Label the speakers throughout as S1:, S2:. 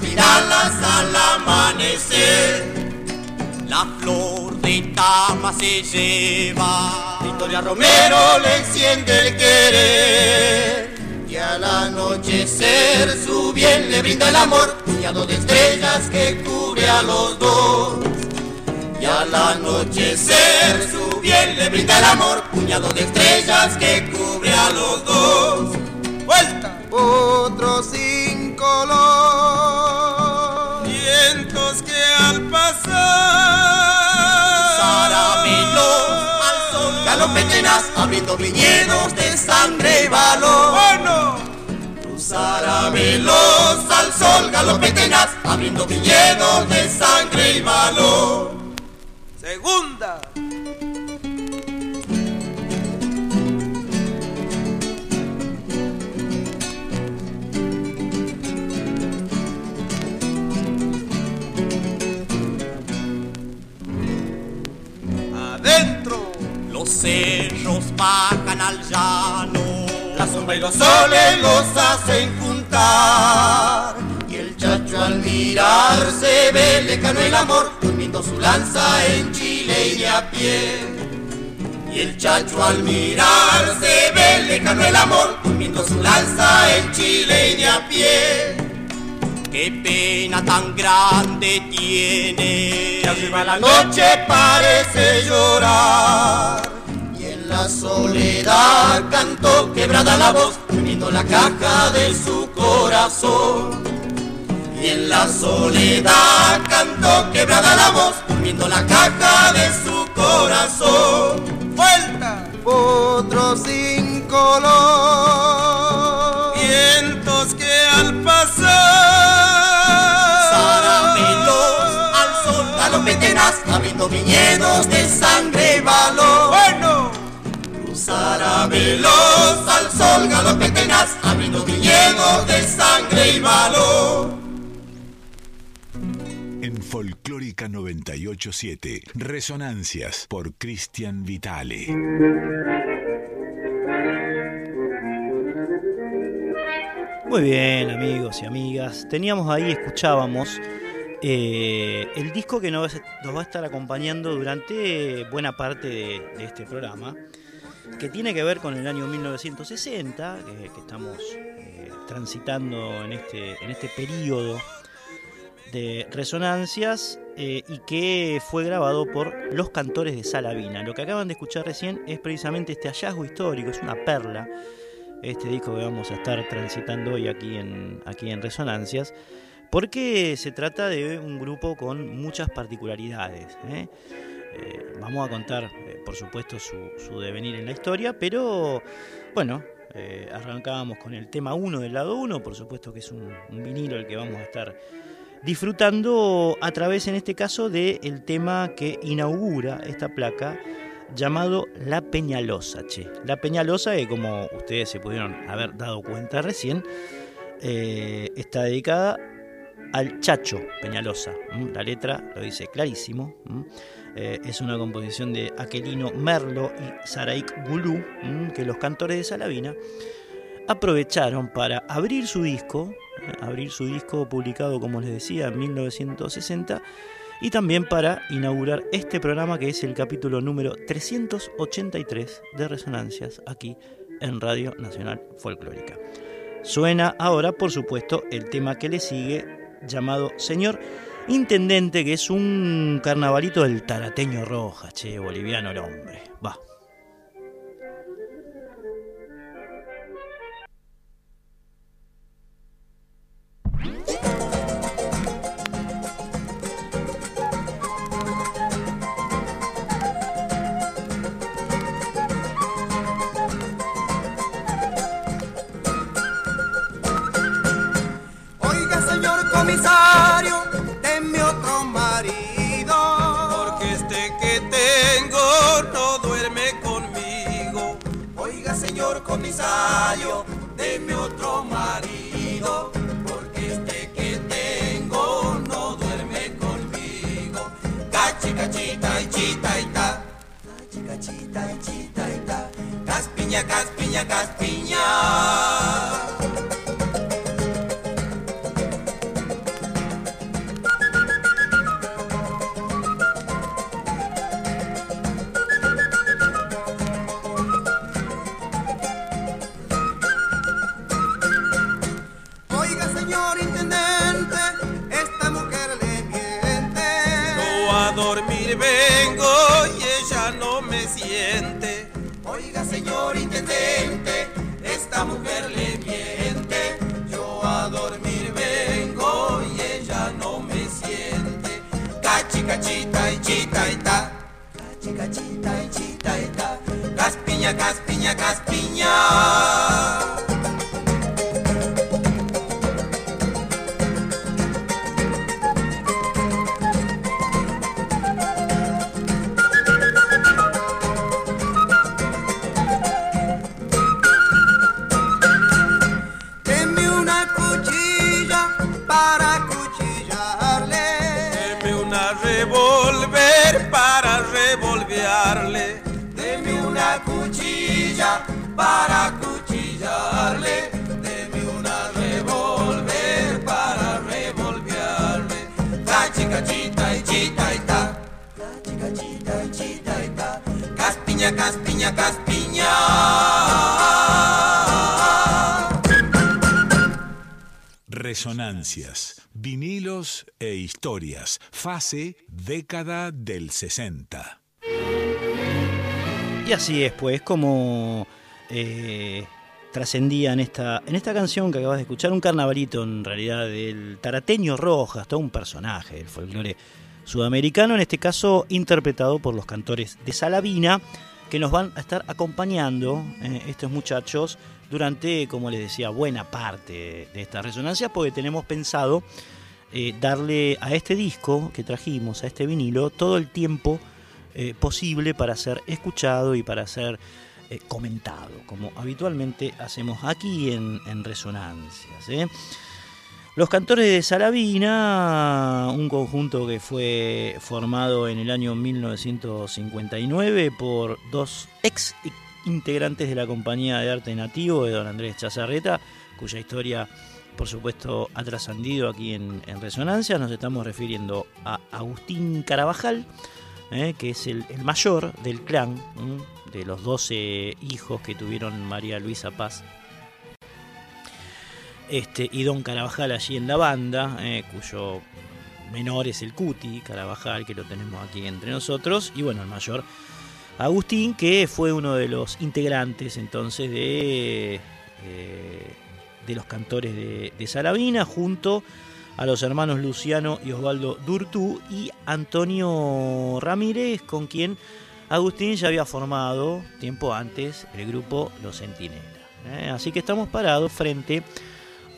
S1: Viralas al amanecer.
S2: la flor de Tama se lleva.
S1: Victoria Romero le enciende el querer y al anochecer su bien le brinda el amor, puñado de estrellas que cubre a los dos. Y al anochecer su bien le brinda el amor, puñado de estrellas que cubre a los dos.
S2: Vuelta,
S1: Otro sin color, abriendo viñedos de sangre y valor.
S2: Bueno,
S1: Caramelos al sol, galope tenaz, abriendo viñedos de sangre y valor.
S2: segunda. Los cerros bajan al llano.
S1: La sombra y los soles los hacen juntar. Y el chacho al mirarse ve lejano el amor, durmiendo su lanza en Chile y de a pie. Y el chacho al mirarse ve lejano el amor, durmiendo su lanza en Chile y de a pie.
S2: Qué pena tan grande tiene.
S1: Que arriba la noche parece llorar. La soledad cantó quebrada la voz, uniendo la caja de su corazón. Y en la soledad cantó quebrada la voz, uniendo la caja de su corazón.
S2: Vuelta,
S1: Otro sin color.
S2: vientos que al pasar.
S1: Caramelos al sol, galope tenaz, abriendo viñedos de sangre y valor. Caramelos al sol, galope tenaz, abriendo viñedos de sangre y valor.
S3: En Folclórica 987, Resonancias por Cristian Vitale.
S4: Muy bien, amigos y amigas. Teníamos ahí, escuchábamos eh, el disco que nos, nos va a estar acompañando durante buena parte de, de este programa, que tiene que ver con el año 1960, que, estamos eh, transitando en este, en este periodo de resonancias eh, y que fue grabado por los cantores de Salavina. Lo que acaban de escuchar recién es precisamente este hallazgo histórico, es una perla este disco que vamos a estar transitando hoy aquí en, aquí en Resonancias, porque se trata de un grupo con muchas particularidades. ¿eh? Eh, vamos a contar, eh, por supuesto, su, devenir en la historia, pero bueno, eh, arrancábamos con el tema 1 del lado 1, por supuesto que es un, vinilo el que vamos a estar disfrutando a través, en este caso, del tema que inaugura esta placa llamado La Peñalosa, che. La Peñalosa, que como ustedes se pudieron haber dado cuenta recién, está dedicada al Chacho Peñalosa. La letra lo dice clarísimo. Eh, es una composición de Aquelino Merlo y Saraik Gulú, ¿m? que los cantores de Salavina aprovecharon para abrir su disco, eh, abrir su disco publicado, como les decía, en 1960 y también para inaugurar este programa que es el capítulo número 383 de Resonancias aquí en Radio Nacional Folclórica. Suena ahora, por supuesto, el tema que le sigue llamado Señor Intendente, que es un carnavalito del tarateño roja, che, boliviano el hombre. Va.
S5: empresario, deme otro marido, porque este que tengo no duerme conmigo. Cachi, cachita y chita y ta, cachi, cachita y chita y ta, caspiña, caspiña, caspiña. Catiga, tita, tita, ita. e tita, tá. tita, ita. Caspinha, tá. caspinha, caspinha.
S3: Vinilos e historias, fase década del 60.
S4: Y así es, pues, como eh, trascendía en esta, en esta canción que acabas de escuchar, un carnavalito en realidad del tarateño Rojas, todo un personaje del folclore sudamericano, en este caso interpretado por los cantores de Salavina, que nos van a estar acompañando eh, estos muchachos durante, como les decía, buena parte de esta resonancia, porque tenemos pensado eh, darle a este disco que trajimos, a este vinilo, todo el tiempo eh, posible para ser escuchado y para ser comentado, como habitualmente hacemos aquí en, en Resonancias. Los Cantores de Salavina, un conjunto que fue formado en el año 1959 por dos ex integrantes de la compañía de arte nativo de don Andrés Chazarreta, cuya historia por supuesto ha trascendido aquí en, Resonancia. Nos estamos refiriendo a Agustín Carabajal, eh, que es el, mayor del clan, de los 12 hijos que tuvieron María Luisa Paz este, y Don Carabajal allí en la banda, eh, cuyo menor es el Cuti Carabajal, que lo tenemos aquí entre nosotros, y bueno, el mayor Agustín, que fue uno de los integrantes entonces de, eh, de los cantores de, de junto a los hermanos Luciano y Osvaldo Durtú y Antonio Ramírez, con quien Agustín ya había formado tiempo antes el grupo Los Centinelas. ¿eh? Así que estamos parados frente a,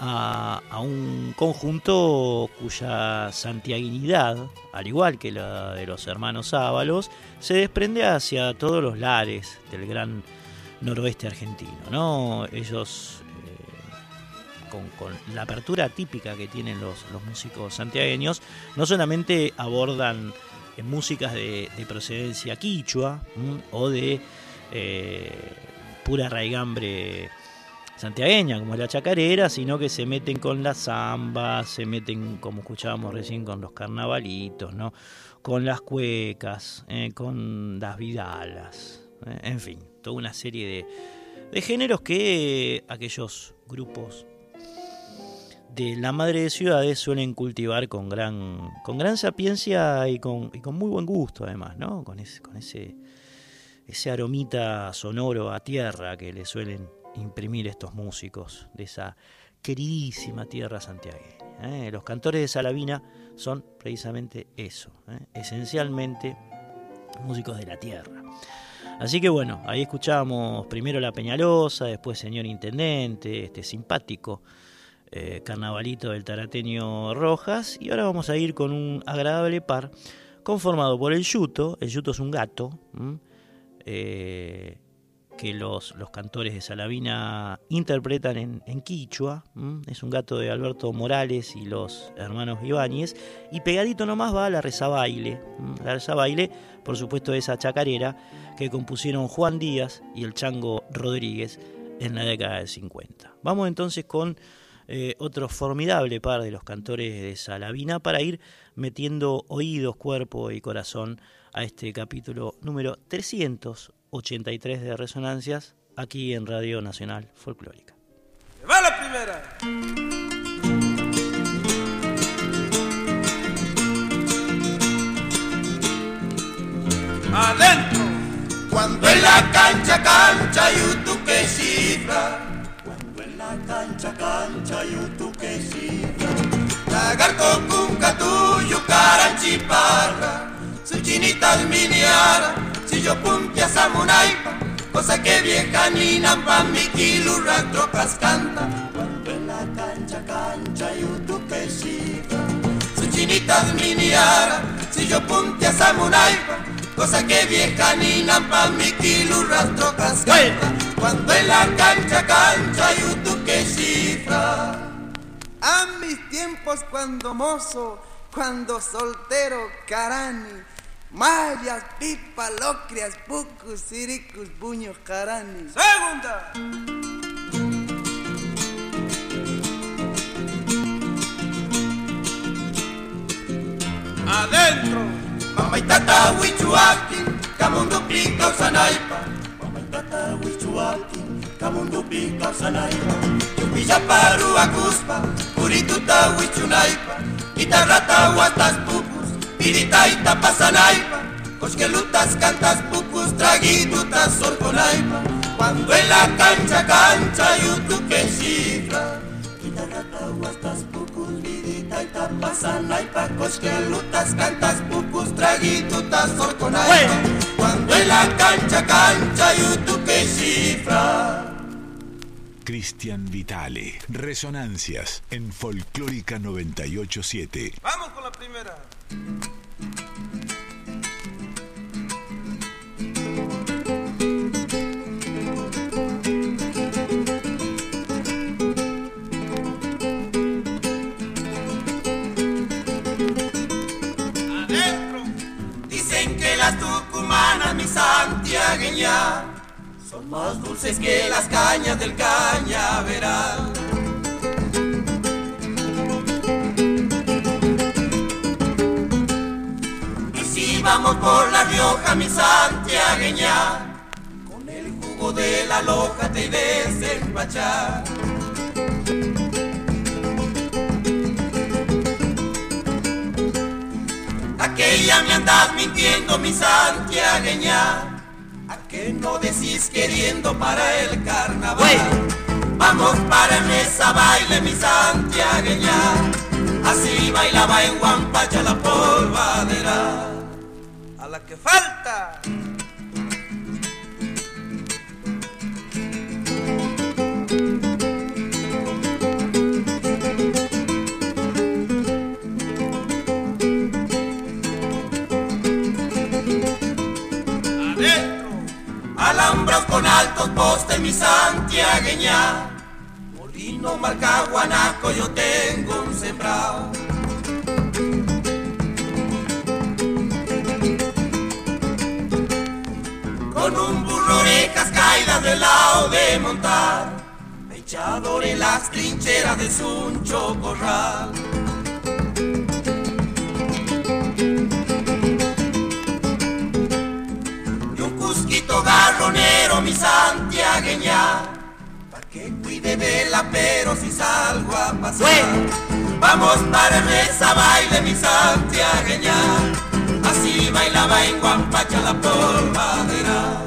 S4: un conjunto cuya santiaguinidad, al igual que la de los hermanos Ábalos, se desprende hacia todos los lares del gran noroeste argentino. ¿no? Ellos, eh, con, la apertura típica que tienen los, músicos santiagueños, no solamente abordan eh, músicas de, procedencia quichua o de eh, pura raigambre santiagueña, como la chacarera, sino que se meten con la zamba, se meten, como escuchábamos recién, con los carnavalitos, ¿no? con las cuecas, eh, con las vidalas, eh, en fin, toda una serie de, géneros que aquellos grupos de la madre de ciudades suelen cultivar con gran, con gran sapiencia y con, con muy buen gusto además, ¿no? Con ese, con ese, ese aromita sonoro a tierra que le suelen imprimir estos músicos de esa queridísima tierra santiagueña. ¿eh? Los cantores de Salavina son precisamente eso, ¿eh? esencialmente músicos de la tierra. Así que bueno, ahí escuchábamos primero La Peñalosa, después Señor Intendente, este simpático eh, carnavalito del tarateño Rojas, y ahora vamos a ir con un agradable par conformado por el yuto, el yuto es un gato, que los, los cantores de Salavina interpretan en, en quichua. Es un gato de Alberto Morales y los hermanos Ibáñez. Y pegadito nomás va la rezabaile. La rezabaile, por supuesto, esa chacarera que compusieron Juan Díaz y el Chango Rodríguez en la década del 50. Vamos entonces con eh, otro formidable par de los cantores de Salavina para ir metiendo oídos, cuerpo y corazón a este capítulo número 300 83 de resonancias aquí en Radio Nacional Folclórica.
S6: ¡Va la primera! ¡Adentro!
S5: Cuando en la cancha, cancha, YouTube que cifra. Cuando en la cancha, cancha, YouTube que cifra. Lagarto, cunca, tuyo, caranchiparra. Su chinita miniara yo puntia samunaipa, cosa que vieja ni nampa mi kilurra trocas canta. Cuando en la cancha, cancha y que siga, su chinita miniara, si yo puntia samunaipa, cosa que vieja ni nampa mi kilurra trocas canta. Cuando en la cancha, cancha y que cifra.
S6: A mis tiempos cuando mozo, cuando soltero, carani Mayas, pipa, locrias, pucus, siricus, buños, caranis. Segunda. Adentro.
S5: Mamá y tata huichuaki, camundo pica usanaipa. Mamá y tata huichuaki, camundo pica usanaipa. Chupilla paru acuspa, purituta huichunaipa. Guitarrata huatas pupu. Piritaita pasanaipa, lutas cantas pucus traguitutas sorconaipa. Cuando en la cancha cancha yutu que cifra. Guitarrata huastas pucus viritaita pasanaipa, lutas cantas pucus traguitutas sorconaipa. Cuando en la cancha cancha yutu que cifra.
S3: Cristian Vitale. Resonancias en Folclórica 987.
S6: Vamos con la primera.
S5: Adentro. Dicen que las tucumanas, mi santiagueña, más dulces que las cañas del cañaveral. vamos por la Rioja, mi santiagueña, con el jugo de la loja te desempachar. Aquella me andas mintiendo, mi santiagueña, a que no decís queriendo para el carnaval. Vamos para mesa baile, mi santiagueña, así bailaba en Guampacha la polvadera
S6: la que falta.
S5: Con altos postes, mi santiagueña. Molino, marca, guanaco, yo tengo un sembrado. con un burro orejas caídas del lado de montar, echador en las trincheras de Suncho Corral. Garronero, mi santiagueña, pa' que cuide de canela, pero si salgo a pasar. Vamos para mesa, baile mi santiagueña, así bailaba en Guampacha la polvadera.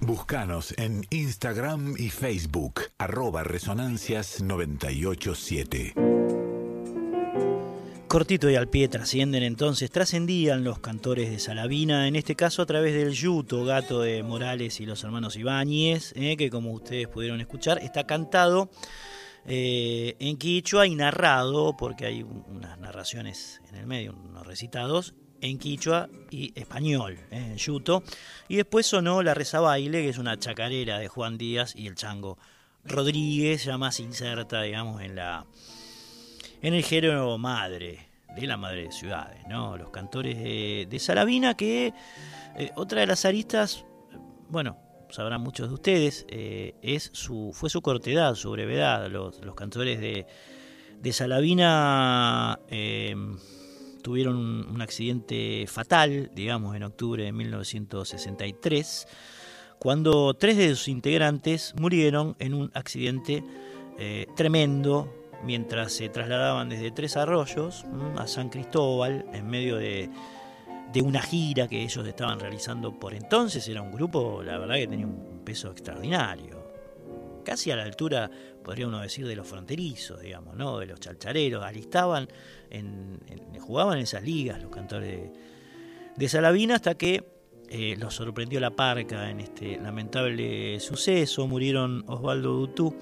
S3: Búscanos en Instagram y Facebook, arroba resonancias987.
S4: Cortito y al pie trascienden entonces, trascendían los cantores de Salavina, en este caso a través del Yuto, gato de Morales y los hermanos Ibáñez, eh, que como ustedes pudieron escuchar, está cantado eh, en quichua y narrado, porque hay unas narraciones en el medio, unos recitados, en quichua y español, eh, en yuto. Y después sonó La Reza Baile, que es una chacarera de Juan Díaz y el chango Rodríguez, ya más inserta, digamos, en la en el género madre, de la madre de ciudades, ¿no? Los cantores de, Salavina, que eh, otra de las aristas, bueno, sabrán muchos de ustedes, eh, es su, fue su cortedad, su brevedad. Los, cantores de, de Salavina eh, tuvieron un, accidente fatal, digamos, en octubre de 1963, cuando tres de sus integrantes murieron en un accidente tremendo mientras se trasladaban desde Tres Arroyos a San Cristóbal en medio de, una gira que ellos estaban realizando por entonces. Era un grupo, la verdad, que tenía un peso extraordinario. Casi a la altura, podría uno decir, de los fronterizos, digamos, ¿no? De los chalchareros. Alistaban, en, jugaban en esas ligas los cantores de, Salavina hasta que eh, los sorprendió la parca en este lamentable suceso. Murieron Osvaldo Dutú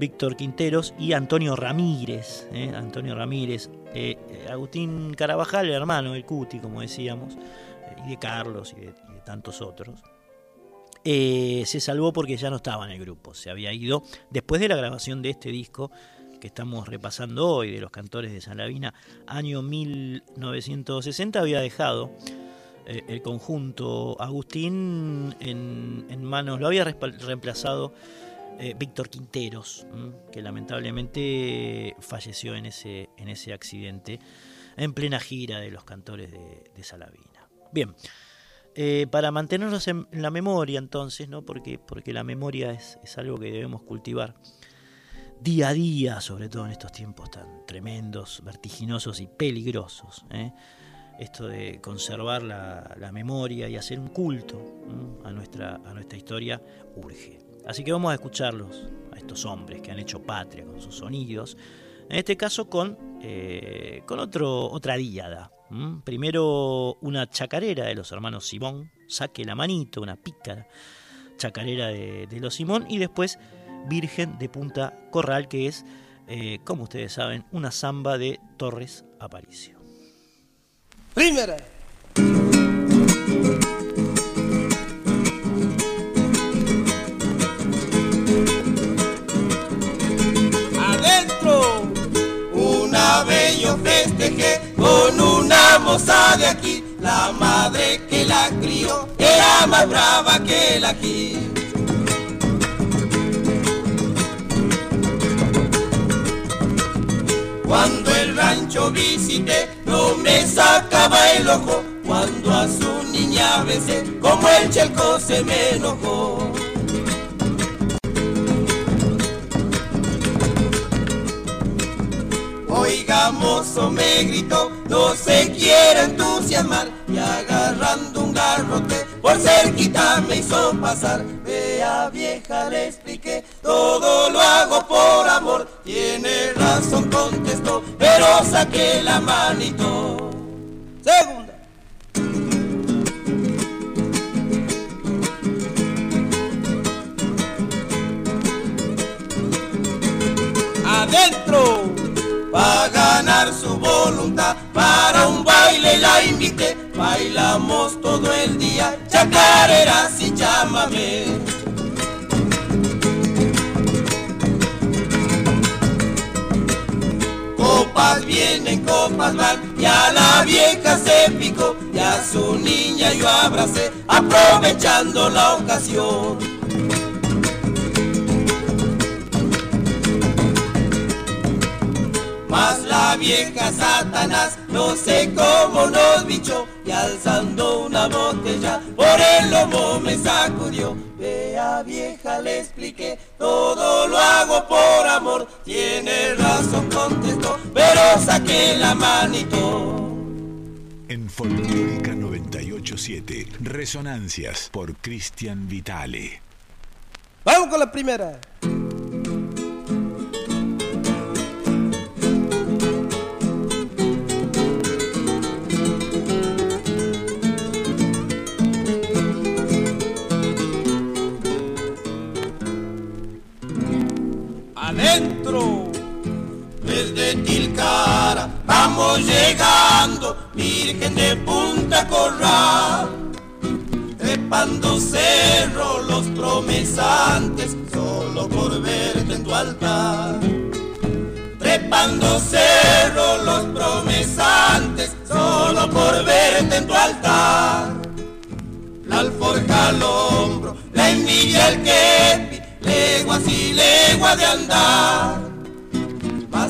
S4: Víctor Quinteros y Antonio Ramírez. ¿eh? Antonio Ramírez, eh, Agustín Carabajal, el hermano del Cuti, como decíamos, eh, y de Carlos y de, tantos otros. se salvó porque ya no estaba en el grupo, se había ido después de la grabación de este disco que estamos repasando hoy de los cantores de San Lavina, año 1960, había dejado el conjunto Agustín en, en, manos, lo había reemplazado eh, Víctor Quinteros, que lamentablemente falleció en ese, en ese accidente en plena gira de los cantores de, Salavina. Bien, eh, para mantenernos en, la memoria entonces, ¿no? porque, porque la memoria es, algo que debemos cultivar día a día, sobre todo en estos tiempos tan tremendos, vertiginosos y peligrosos. ¿eh? Esto de conservar la, memoria y hacer un culto a, nuestra, a nuestra historia urge. Así que vamos a escucharlos, a estos hombres que han hecho patria con sus sonidos, en este caso con, eh, con otro, otra díada. Primero una chacarera de los hermanos Simón, Saque la manito, una pícara chacarera de, los Simón, y después Virgen de Punta Corral, que es, eh, como ustedes saben, una samba de Torres Aparicio.
S6: Primera.
S5: Yo festejé con una moza de aquí. La madre que la crió era más brava que la aquí. Cuando el rancho visité, no me sacaba el ojo. Cuando a su niña besé, como el chelco se me enojó. Oiga, mozo, me gritó, no se quiere entusiasmar. Y agarrando un garrote, por cerquita me hizo pasar. Vea vieja, le expliqué, todo lo hago por amor. Tiene razón, contestó, pero saqué la manito. Segunda. Adentro a ganar su voluntad. Para un baile la invité, bailamos todo el día, chacareras y llámame. Copas vienen, copas van, y a la vieja se picó, y a su niña yo abracé, aprovechando la ocasión. Mas la vieja Satanás no sé cómo nos bichó y alzando una botella por por el lomo me sacudió. Vea vieja, le expliqué, todo lo hago por amor. Tiene razón, contestó, pero saqué la manito.
S3: En Folclórica 987, Resonancias por Cristian Vitale.
S6: Vamos con la primera.
S5: Desde Tilcara, vamos llegando, Virgen de Punta Corral. Trepando cerro los promesantes, solo por verte en tu altar. Trepando cerro los promesantes, solo por verte en tu altar. La alforja al hombro, la envidia el kepi, leguas y leguas de andar.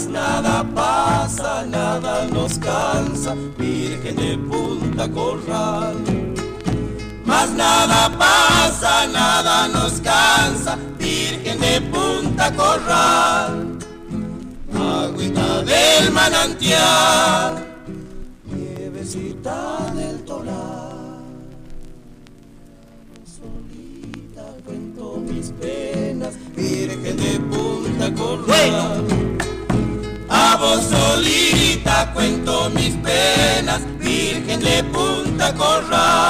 S5: Mas nada pasa, nada nos cansa, Virgen de Punta Corral. Mas nada pasa, nada nos cansa, Virgen de Punta Corral. Agüita del manantial, nievecita del tolar. Solita cuento mis penas, Virgen de Punta Corral. Vos solita cuento mis penas, Virgen de Punta Corral.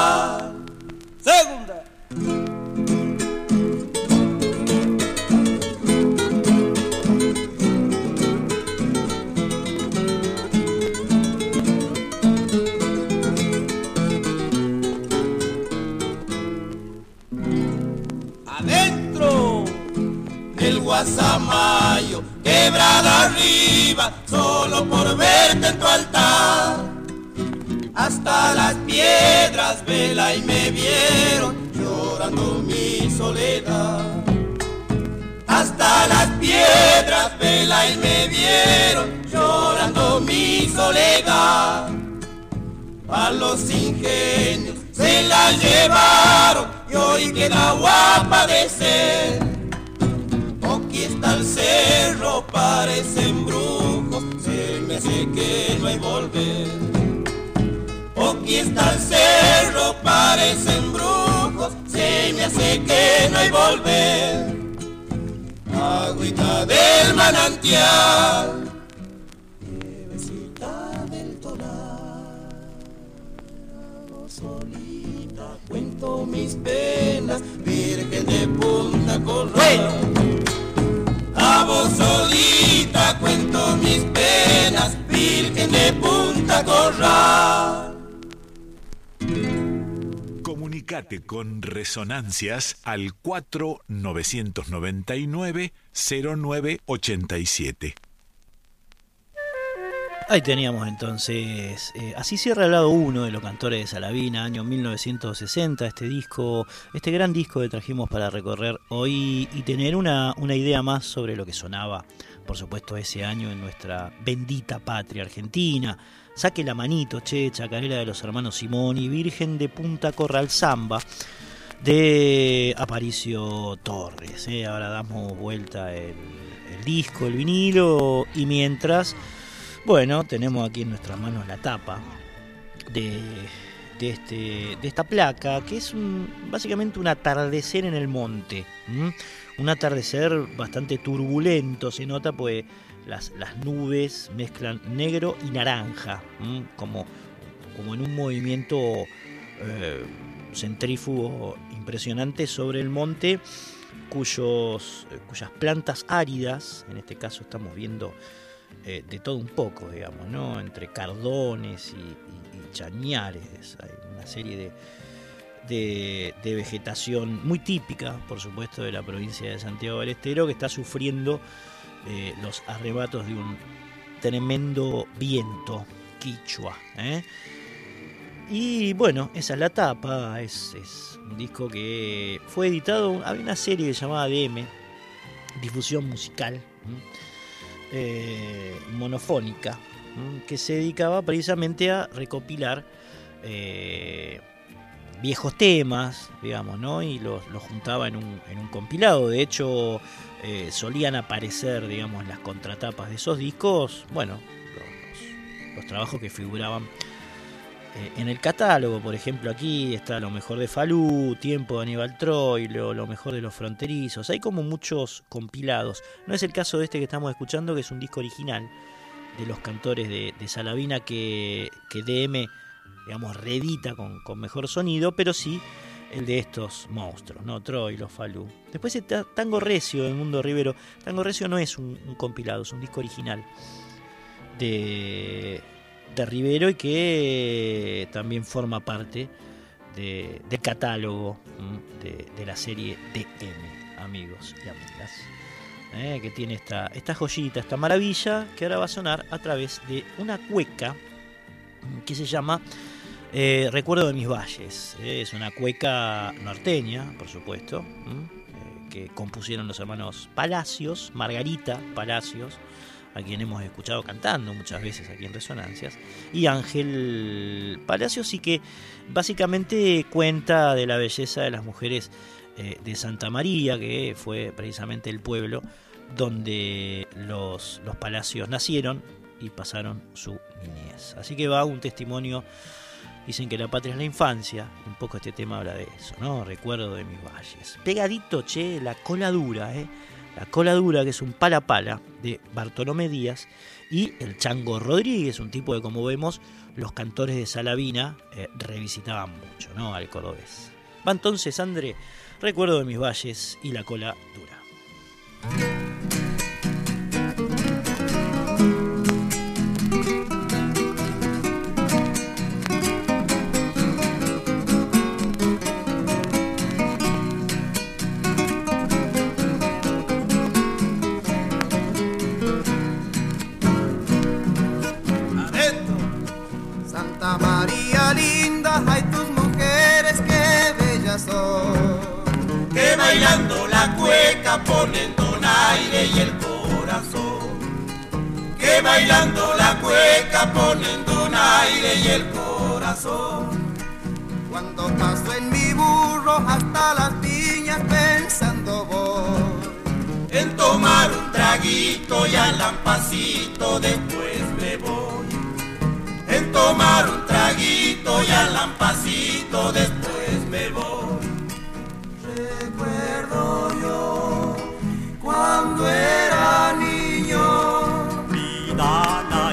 S5: Hasta las piedras vela y me vieron llorando mi soledad. Hasta las piedras vela y me vieron llorando mi soledad. A los ingenios se la llevaron y hoy queda guapa de ser. Aquí está el cerro, parecen brujos, se me hace que no hay volver. Está el cerro, parecen brujos, se me hace que no hay volver. Agüita del manantial, nievecita del tolar, hago solita cuento mis penas, Virgen de Punta Corral. A vos solita cuento mis penas, Virgen de Punta Corral.
S3: Comunicate con Resonancias al 4999-0987.
S4: Ahí teníamos entonces, eh, así cierra el lado 1 de los cantores de Salavina, año 1960, este disco, este gran disco que trajimos para recorrer hoy y tener una, una idea más sobre lo que sonaba, por supuesto, ese año en nuestra bendita patria argentina. Saque la manito, che, chacarera de los hermanos Simoni, Virgen de Punta Corral Zamba, de Aparicio Torres. eh. Ahora damos vuelta el, el disco, el vinilo, y mientras, bueno, tenemos aquí en nuestras manos la tapa de, de, este, de esta placa, que es un, básicamente un atardecer en el monte. Un atardecer bastante turbulento, se nota, pues las, nubes mezclan negro y naranja, como, como en un movimiento eh, centrífugo impresionante sobre el monte, cuyos, eh, cuyas plantas áridas, en este caso estamos viendo eh, de todo un poco, digamos, ¿no? entre cardones y, y- y chañares, hay una serie de, de, de vegetación muy típica, por supuesto, de la provincia de Santiago del Estero, que está sufriendo eh, los arrebatos de un tremendo viento quichua. ¿eh? Y bueno, esa es la tapa, es, un disco que fue editado, había una serie llamaba DM, Difusión Musical, eh, monofónica, que se dedicaba precisamente a recopilar viejos temas, digamos, ¿no? Y los, juntaba en un, en un, compilado. De hecho, eh, solían aparecer, digamos, las contratapas de esos discos, bueno, los, trabajos que figuraban eh, en el catálogo. Por ejemplo, aquí está lo mejor de Falú, Tiempo de Aníbal Troilo, lo mejor de los fronterizos. Hay como muchos compilados. No es el caso de este que estamos escuchando, que es un disco original de los cantores de, Salavina que, que DM digamos, reedita con, mejor sonido, pero sí el de estos monstruos, ¿no? Troy, los Falú. Después está Tango Recio del Mundo Rivero. Tango Recio no es un, compilado, es un disco original de, de Rivero y que también forma parte de, del catálogo de, la serie DM, amigos y amigas. ¿eh? que tiene esta, esta joyita, esta maravilla, que ahora va a sonar a través de una cueca que se llama eh, Recuerdo de mis valles. Eh, es una cueca norteña, por supuesto, eh, que compusieron los hermanos Palacios, Margarita Palacios, a quien hemos escuchado cantando muchas veces aquí en Resonancias, y Ángel Palacios, y que básicamente cuenta de la belleza de las mujeres de Santa María, que fue precisamente el pueblo donde los, los Palacios nacieron y pasaron su niñez. Así que va un testimonio Dicen que la patria es la infancia, un poco este tema habla de eso, ¿no? Recuerdo de mis valles. Pegadito, che, la cola dura, ¿eh? La cola dura, que es un pala pala de Bartolomé Díaz, y el Chango Rodríguez, un tipo que, como vemos, los cantores de Salavina eh, revisitaban mucho, ¿no? Al cordobés. Va entonces, André, recuerdo de mis valles y la cola dura.
S5: Y el corazón. Que bailando la cueca ponen aire y el corazón. Cuando paso en mi burro hasta las viñas pensando voy. En tomar un traguito y al lampacito después me voy. En tomar un traguito y al lampacito después cuando era niño.
S1: Vida la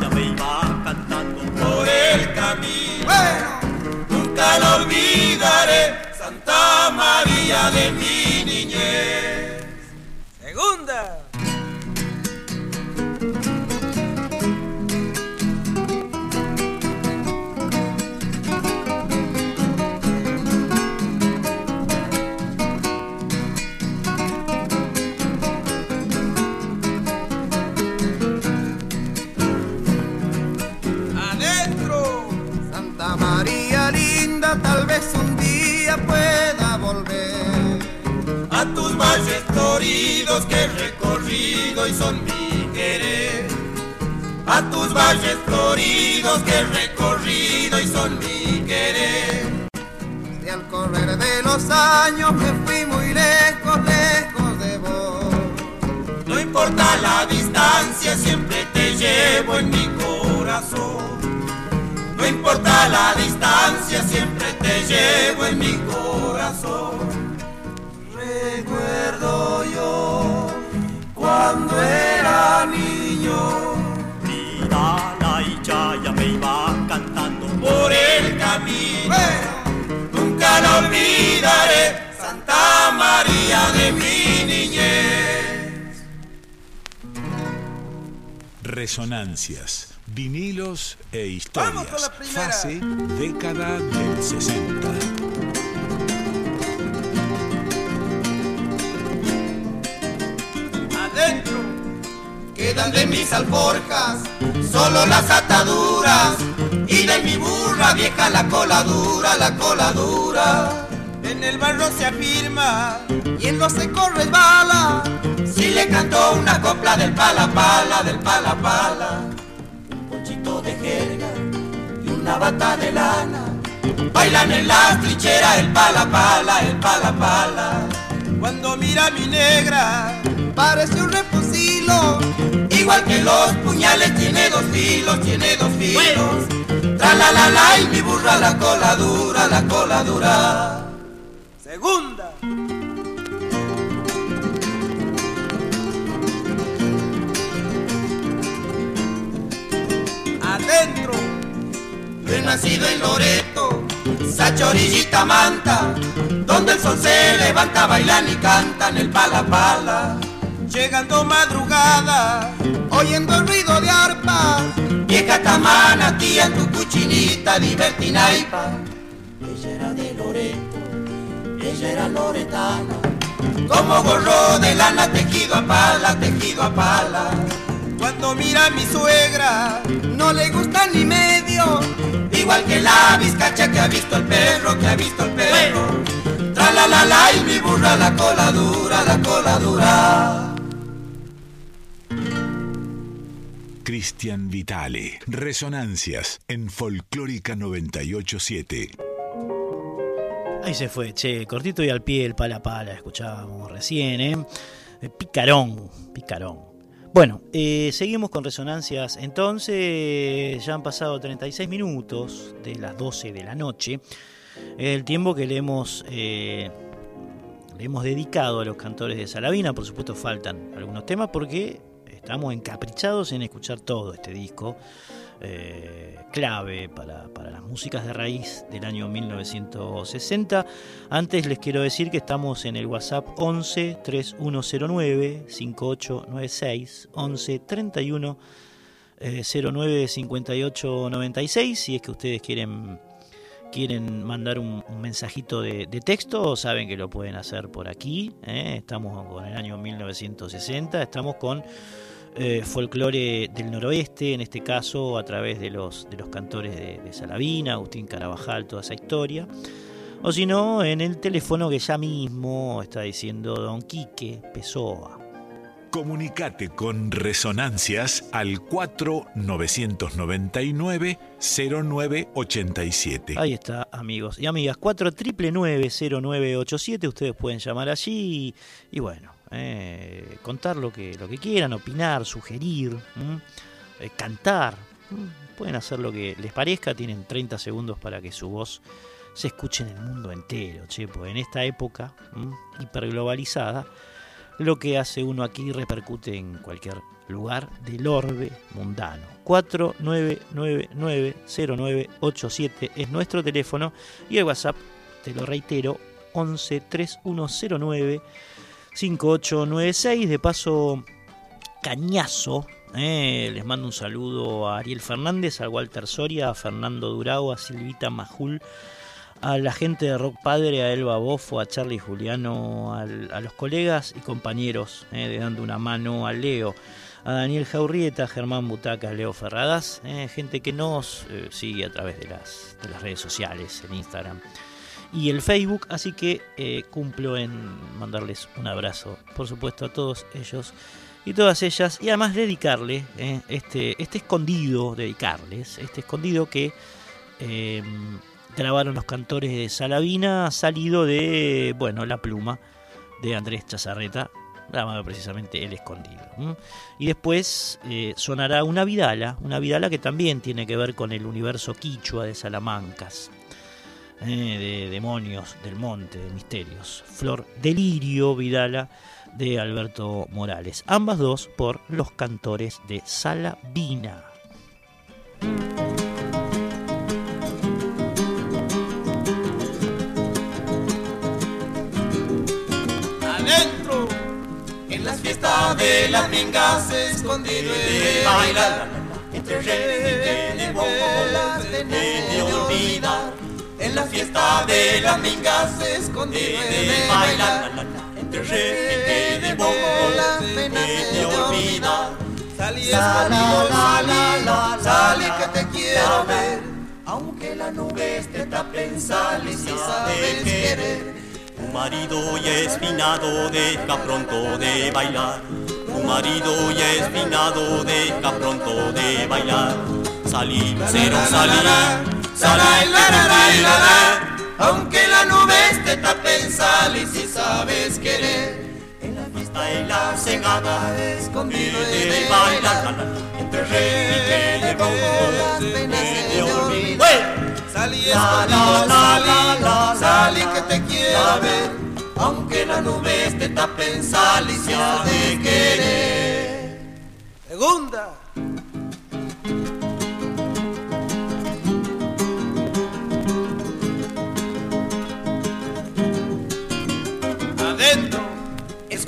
S1: ya me iba cantando
S5: por el camino. Bueno, nunca lo olvidaré, Santa María de mi niñez. Tal vez un día pueda volver a tus valles floridos que he recorrido y son mi querer. A tus valles floridos que he recorrido y son mi querer. Y al correr de los años me fui muy lejos, lejos de vos. No importa la distancia, siempre te llevo en mi corazón. No importa la distancia, siempre te llevo en mi corazón. Recuerdo yo cuando era niño.
S1: Vida la ya me iba cantando
S5: por el camino. Nunca la olvidaré, Santa María de mi niñez.
S3: Resonancias Vinilos e historias. Fase década del 60.
S5: Adentro quedan de mis alforjas solo las ataduras y de mi burra vieja la coladura, la coladura. En el barro se afirma y en los secos resbala. Si le cantó una copla del pala pala, del pala pala de jerga y una bata de lana bailan en la trinchera el pala pala, el pala pala.
S6: Cuando mira mi negra, parece un reposilo.
S5: Igual que los puñales tiene dos filos, tiene dos filos. Tra la la la y mi burra la cola dura, la cola dura.
S6: Segunda. Adentro.
S5: Renacido en Loreto, Sacha orillita manta, donde el sol se levanta, bailan y cantan el pala pala.
S6: Llegando madrugada, oyendo el ruido de arpa.
S5: Vieja tamana, tía, tu cuchinita, divertinaipa. Ella era de Loreto, ella era loretana. Como gorro de lana, tejido a pala, tejido a pala.
S6: Cuando mira a mi suegra, no le gusta ni medio.
S5: Igual que la vizcacha que ha visto el perro, que ha visto el perro. Tra la la la y mi burra la cola dura, la cola dura.
S3: Cristian Vitale. Resonancias en Folclórica 987.
S4: Ahí se fue, che, cortito y al pie el pala pala, escuchábamos recién, ¿eh? Eh, Picarón, picarón. Bueno, eh, seguimos con resonancias. Entonces, ya han pasado 36 minutos de las 12 de la noche, el tiempo que le hemos, eh, le hemos dedicado a los cantores de Salavina, por supuesto faltan algunos temas porque estamos encaprichados en escuchar todo este disco. Eh, clave para, para las músicas de raíz del año 1960. Antes les quiero decir que estamos en el WhatsApp 11 3109 5896 11 31 eh, 09 58 96 si es que ustedes quieren quieren mandar un, mensajito de, de texto saben que lo pueden hacer por aquí ¿eh? estamos con el año 1960 estamos con eh, folclore del noroeste, en este caso a través de los, de los cantores de, de Salavina, Agustín Carabajal, toda esa historia. O si no, en el teléfono que ya mismo está diciendo Don Quique Pessoa.
S3: Comunicate con Resonancias al 4999 0987.
S4: Ahí está, amigos y amigas. 4999-0987. Ustedes pueden llamar allí y, y bueno, eh, contar lo que, lo que quieran, opinar, sugerir. Eh, cantar. ¿m? Pueden hacer lo que les parezca. Tienen 30 segundos para que su voz se escuche en el mundo entero. Che, pues en esta época hiperglobalizada, lo que hace uno aquí repercute en cualquier lugar del orbe mundano. 4999-0987 es nuestro teléfono y el WhatsApp, te lo reitero, 11 3109 5896. De paso, cañazo. eh, les mando un saludo a Ariel Fernández, a Walter Soria, a Fernando Durao, a Silvita Majul, a la gente de Rock Padre, a Elba Bofo, a Charlie Juliano, a, los colegas y compañeros eh, de Dando una Mano, a Leo, a Daniel Jaurrieta, a Germán Butaca, a Leo Ferradas, eh, gente que nos eh, sigue a través de las, de las redes sociales, en Instagram y el Facebook, así que eh, cumplo en mandarles un abrazo, por supuesto, a todos ellos y todas ellas, y además dedicarle eh, este, este escondido, dedicarles este escondido que eh, grabaron los cantores de Salavina, salido de, bueno, la pluma de Andrés Chazarreta, llamado precisamente El Escondido. Y después eh, sonará una Vidala, una Vidala que también tiene que ver con el universo quichua de Salamancas eh, de demonios del monte, de misterios. Flor Delirio Vidala de Alberto Morales. Ambas dos por los cantores de Salavina.
S6: Adentro.
S5: En las fiestas de las mingas se escondido de bailar Entre de bolas de de olvidar En la fiesta de las mingas se escondido de bailar. Entre repique de bolas de de olvidar.
S6: Salí escondido, salí.
S5: la,
S6: que te quiero ver.
S5: Aunque la nube esté tapen sal y si sabes querer. Tu marido ya es finado, deja pronto de bailar. Tu marido ya es finado, deja pronto de bailar. Salí, cero salí,
S7: sala, la, la, la, la, aunque la nube esté tapen, sal y si sabes querer. En la fiesta y la cegada, escondido de bailar, entre repique de las penas se olvidan. Salí escondido, salí, salí que te quiero ver, aunque la nube esté tapen, sal y si de querer. Segunda.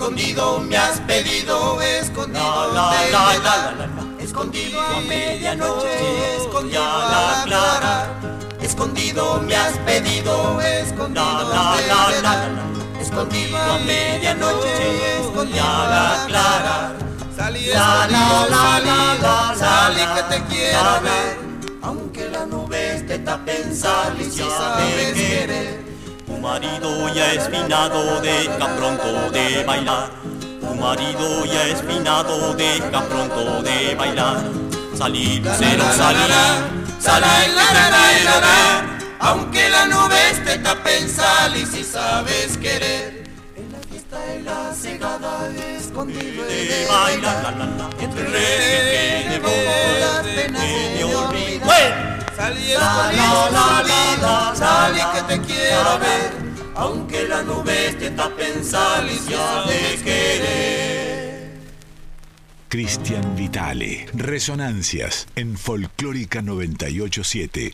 S7: Escondido me has pedido, escondido
S8: La, la, la, la, la, la.
S7: Escondido a medianoche, escondido a aclarar. Escondido me has pedido, escondido
S8: La, la, la, la, la,
S7: Escondido a medianoche, escondido
S8: la,
S7: a
S8: La, la, la,
S7: salí,
S8: la, la,
S7: salí
S8: la,
S7: que te
S8: la,
S7: quiero
S8: la,
S7: ver. Aunque la nube esté tapen, salí si sabes querer.
S8: Marido ya es finado, deja pronto de bailar. Tu marido ya es finado, deja pronto de bailar. Salir, lucero,
S7: la, la. Aunque la nube esté tapen, salí si sabes querer. En la fiesta y la cegada, escondido
S8: de
S7: de
S8: bailar, la,
S7: bailar.
S8: la, la.
S7: Entre
S8: repique de
S7: las
S8: voz,
S7: penas
S8: olvido.
S7: olvidan. Salí escondido, salí, salí que te quiero ver. Aunque la nube esté tapen, salí si sabes querer.
S5: Cristian Vitale. Resonancias en Folclórica 987.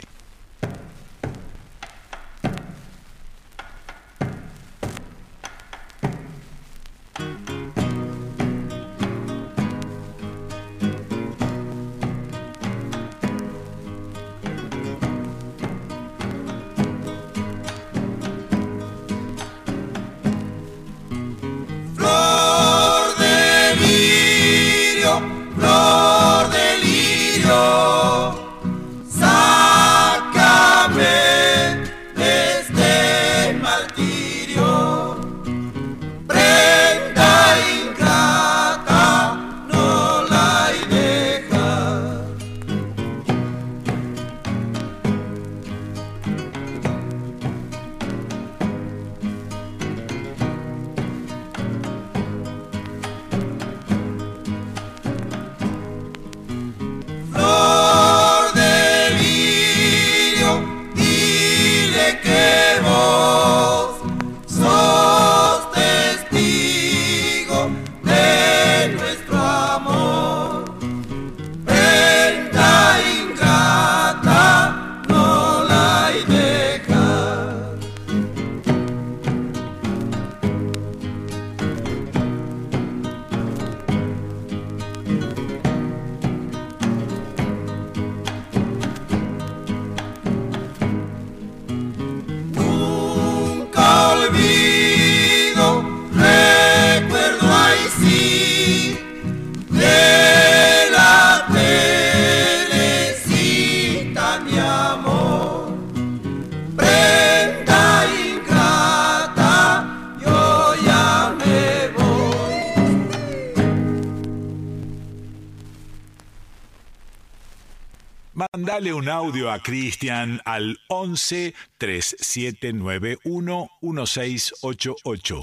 S5: Mandale un audio a Cristian al 11 3791 1688.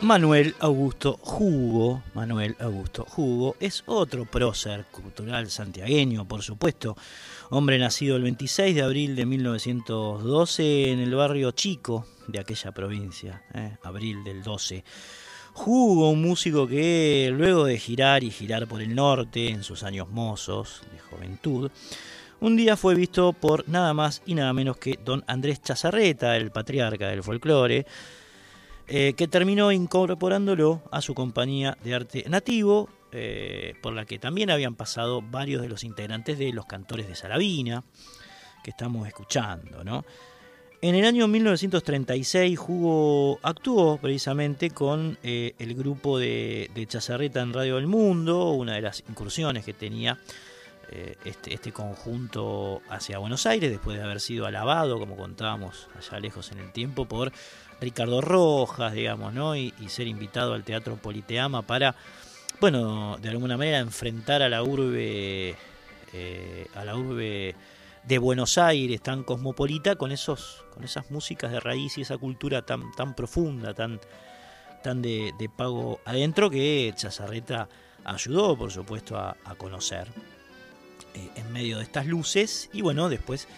S4: Manuel Augusto Jugo, Manuel Augusto Jugo, es otro prócer cultural santiagueño, por supuesto. Hombre nacido el 26 de abril de 1912 en el barrio Chico de aquella provincia, ¿eh? abril del 12. Jugo, un músico que luego de girar y girar por el norte en sus años mozos de juventud, un día fue visto por nada más y nada menos que don Andrés Chazarreta, el patriarca del folclore, eh, que terminó incorporándolo a su compañía de arte nativo, eh, por la que también habían pasado varios de los integrantes de los cantores de Salavina, que estamos escuchando. ¿no? En el año 1936 Hugo actuó precisamente con eh, el grupo de, de Chazarreta en Radio del Mundo, una de las incursiones que tenía eh, este, este conjunto hacia Buenos Aires, después de haber sido alabado, como contábamos allá lejos en el tiempo, por Ricardo Rojas, digamos, ¿no? Y, y ser invitado al Teatro Politeama para bueno, de alguna manera enfrentar a la urbe, eh, a la urbe de Buenos Aires tan cosmopolita con esos, con esas músicas de raíz y esa cultura tan, tan profunda, tan, tan de, pago adentro que Chazarreta ayudó, por supuesto, a, conocer eh, en medio de estas luces y bueno, después,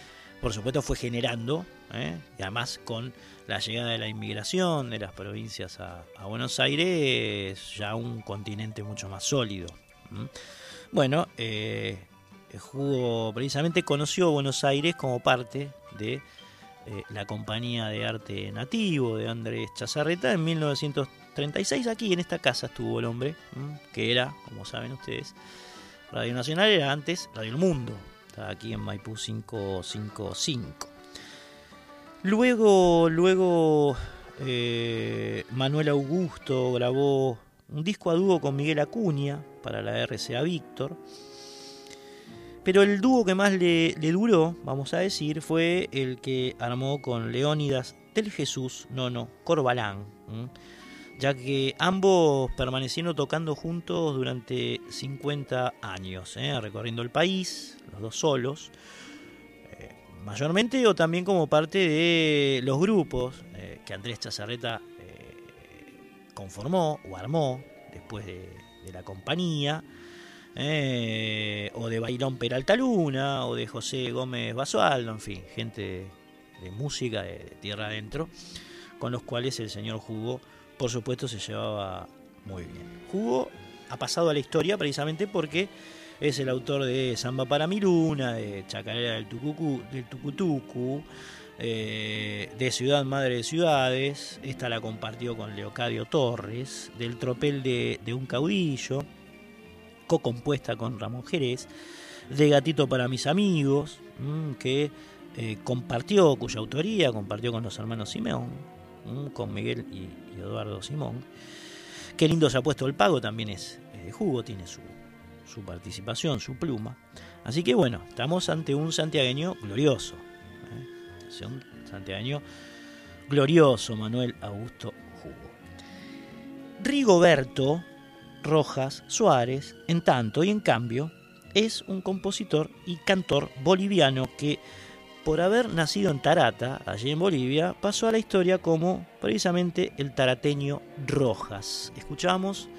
S4: por supuesto, fue generando, eh, y además con la llegada de la inmigración de las provincias a, Buenos Aires, ya un continente mucho más sólido. Bueno, eh, Jugo precisamente conoció Buenos Aires como parte de eh, la compañía de arte nativo de Andrés Chazarreta en 1936. Aquí en esta casa estuvo el hombre, que era, como saben ustedes, Radio Nacional era antes Radio El Mundo, estaba aquí en Maipú 555. Luego, luego eh, Manuel Augusto grabó un disco a dúo con Miguel Acuña para la RCA Víctor. Pero el dúo que más le, duró, vamos a decir, fue el que armó con Leónidas del Jesús Nono Corbalán, ya que ambos permanecieron tocando juntos durante 50 años, ¿eh? recorriendo el país, los dos solos mayormente o también como parte de los grupos eh, que Andrés Chazarreta eh, conformó o armó después de, la compañía, eh, o de Bailón Peralta Luna, o de José Gómez Basualdo, en fin, gente de, música de, tierra adentro, con los cuales el señor Jugo, por supuesto, se llevaba muy bien. Jugo ha pasado a la historia precisamente porque es el autor de Samba para mi luna, de Chacarera del, Tucucu, del Tucutucu, eh, de Ciudad Madre de Ciudades, esta la compartió con Leocadio Torres, del Tropel de, un Caudillo, co-compuesta con Ramón Jerez, de Gatito para mis amigos, mm, que eh, compartió, cuya autoría compartió con los hermanos Simeón, mm, con Miguel y, Eduardo Simón. Qué lindo se ha puesto el pago, también es de jugo, tiene su, su participación, su pluma. Así que bueno, estamos ante un santiagueño glorioso. ¿eh? Un santiagueño glorioso, Manuel Augusto Jugo. Rigoberto Rojas Suárez, en tanto y en cambio, es un compositor y cantor boliviano que, por haber nacido en Tarata, allí en Bolivia, pasó a la historia como precisamente el tarateño Rojas. Escuchamos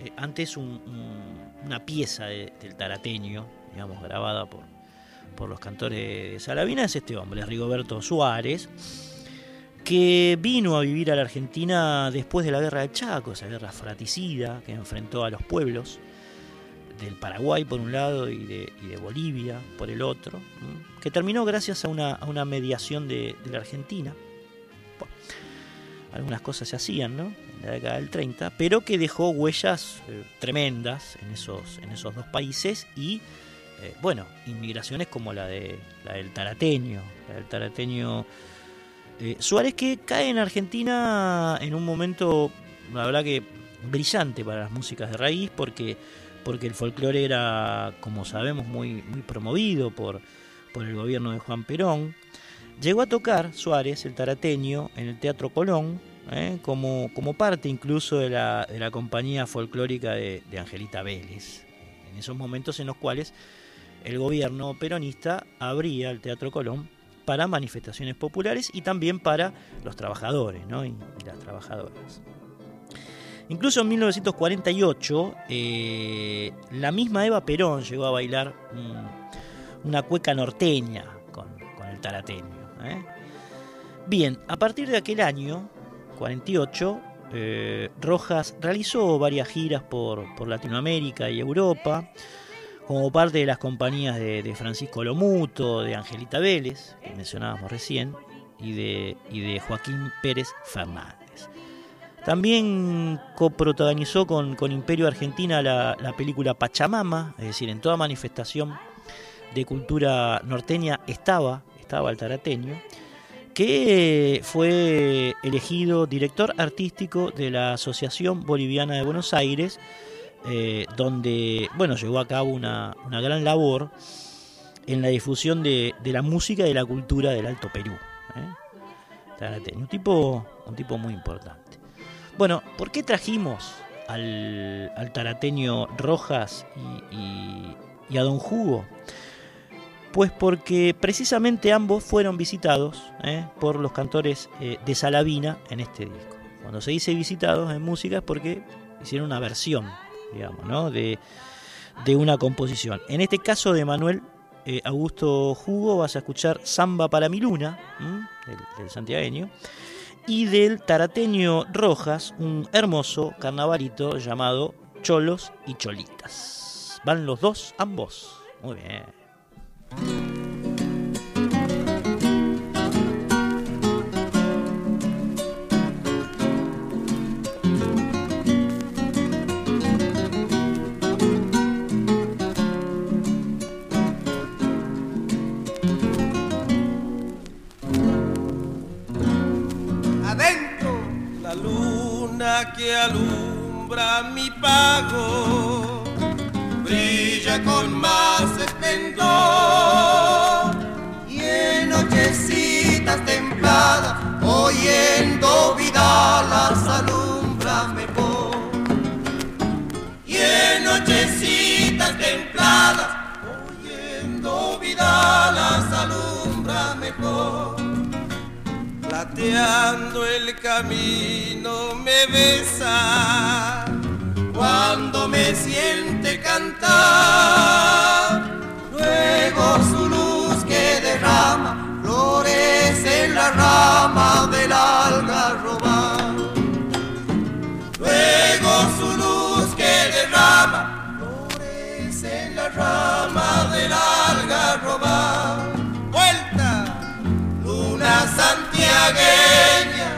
S4: eh, antes una pieza del tarateño, digamos, grabada por, por los cantores de Salavina, es este hombre, Rigoberto Suárez, que vino a vivir a la Argentina después de la guerra de Chaco, esa guerra fratricida que enfrentó a los pueblos del Paraguay por un lado y de, Bolivia por el otro, que terminó gracias a una, mediación de, la Argentina. algunas cosas se hacían, ¿no? la década del 30, pero que dejó huellas eh, tremendas en esos, en esos dos países y, eh, bueno, inmigraciones como la, de, la del tarateño, la del tarateño eh, Suárez, que cae en Argentina en un momento, la verdad que brillante para las músicas de raíz, porque, porque el folclore era, como sabemos, muy, muy promovido por, por el gobierno de Juan Perón. Llegó a tocar Suárez, el tarateño, en el Teatro Colón, ¿eh? como, como, parte incluso de la, de la compañía folclórica de, Angelita Vélez, en esos momentos en los cuales el gobierno peronista abría el Teatro Colón para manifestaciones populares y también para los trabajadores y, las trabajadoras. Incluso en 1948, eh, la misma Eva Perón llegó a bailar una cueca norteña con, el tarateño. ¿eh? Bien, a partir de aquel año, 48, eh, Rojas realizó varias giras por, Latinoamérica y Europa, como parte de las compañías de, Francisco Lomuto, de Angelita Vélez, que mencionábamos recién, y de, Joaquín Pérez Fernández. También coprotagonizó con, con Imperio Argentina la, la película Pachamama, es decir, en toda manifestación de cultura norteña estaba, estaba el tarateño que fue elegido director artístico de la Asociación Boliviana de Buenos Aires, eh, donde bueno, llevó a cabo una, gran labor en la difusión de, la música y de la cultura del Alto Perú. ¿eh? Un, tipo, un tipo muy importante. Bueno, ¿por qué trajimos al, tarateño Rojas y, a Don Jugo? Pues porque precisamente ambos fueron visitados ¿eh? por los cantores eh, de Salavina en este disco. Cuando se dice visitados en música es porque hicieron una versión, digamos, ¿no? de, una composición. En este caso de Manuel eh, Augusto Jugo vas a escuchar Samba para mi luna, del santiagueño, y del tarateño Rojas, un hermoso carnavalito llamado Cholos y Cholitas. Van los dos, ambos. Muy bien.
S5: Alumbra mi pago. Brilla con más esplendor. Y en nochecitas templadas oyendo vida las alumbra mejor. Y en nochecitas templadas oyendo vida las el camino me besa cuando me siente cantar. Luego su luz que derrama florece en la rama del algarroba. Santiagueña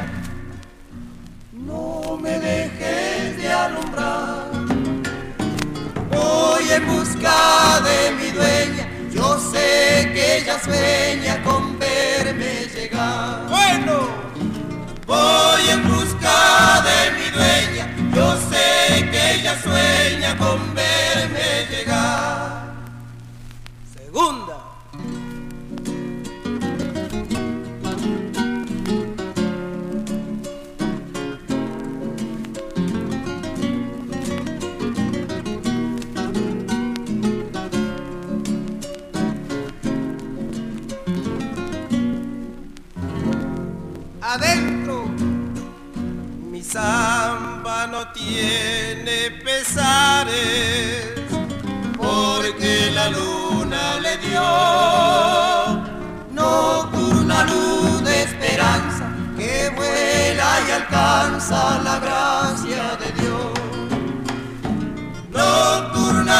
S5: me dejes de alumbrar. Voy en busca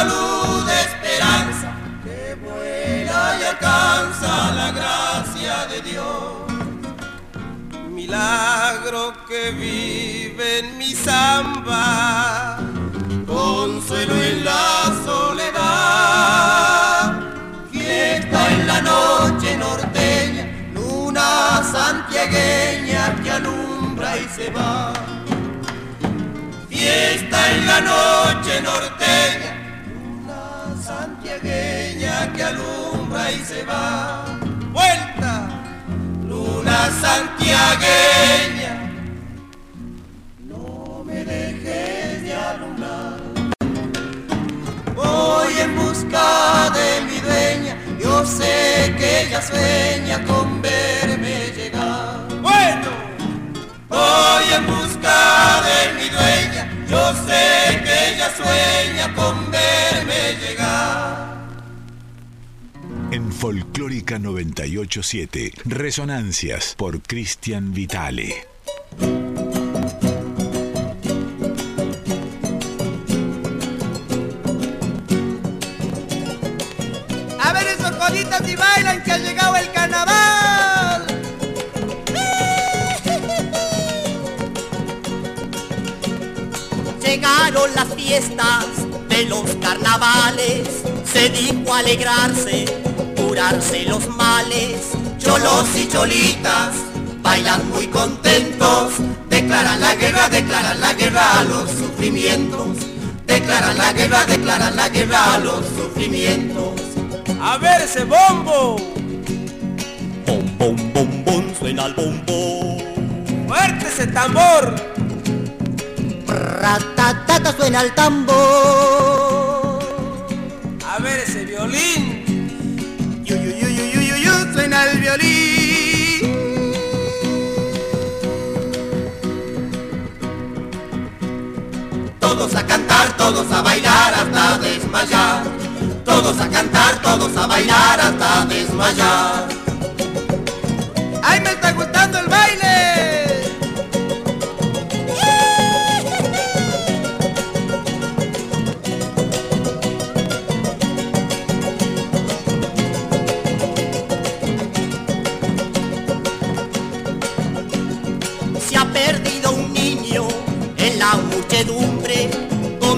S5: Luz de esperanza que vuela y alcanza la gracia de Dios milagro que vive en mi samba, consuelo en la soledad, fiesta en la noche norteña, luna santiagueña que alumbra y se va. Fiesta en la noche norteña, que alumbra y se va. Vuelta luna santiagueña, no me dejes de alumbrar. Voy en busca de mi dueña, yo sé que ella sueña con verme llegar. Bueno, voy en busca de mi dueña, yo sé que ella sueña con verme llegar.
S3: En Folclórica 987, Resonancias por Cristian Vitale.
S5: A ver esos coditos y bailan que ha llegado el carnaval.
S1: Llegaron las fiestas de los carnavales, se dijo alegrarse curarse los males. Cholos y cholitas bailan muy contentos, declaran la guerra, declaran la guerra a los sufrimientos. Declaran la guerra, declaran la guerra a los sufrimientos.
S5: A ver ese bombo.
S1: Bom, bom, bom, bom, suena el bombo.
S5: Fuerte ese tambor.
S1: Ratatata suena el tambor.
S6: A ver ese violín.
S1: Todos a cantar, todos a bailar hasta desmayar. Todos a cantar, todos a bailar hasta desmayar.
S5: ¡Ay, me está gustando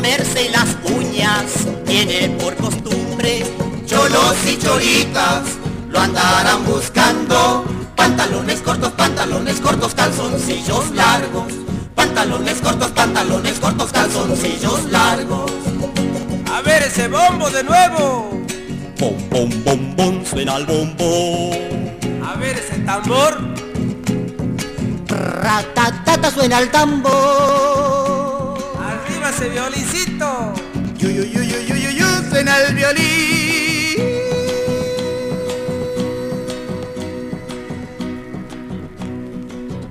S1: comerse las uñas tiene por costumbre. Cholos y choritas lo andarán buscando, pantalones cortos, pantalones cortos, calzoncillos largos. Pantalones cortos, pantalones cortos, calzoncillos largos.
S6: A ver ese bombo de nuevo.
S1: Bom, bom, bom, bom, suena el bombo.
S6: A ver ese tambor.
S1: Ratatata suena el tambor.
S6: Ese violincito.
S5: Yu, yu, suena el violín.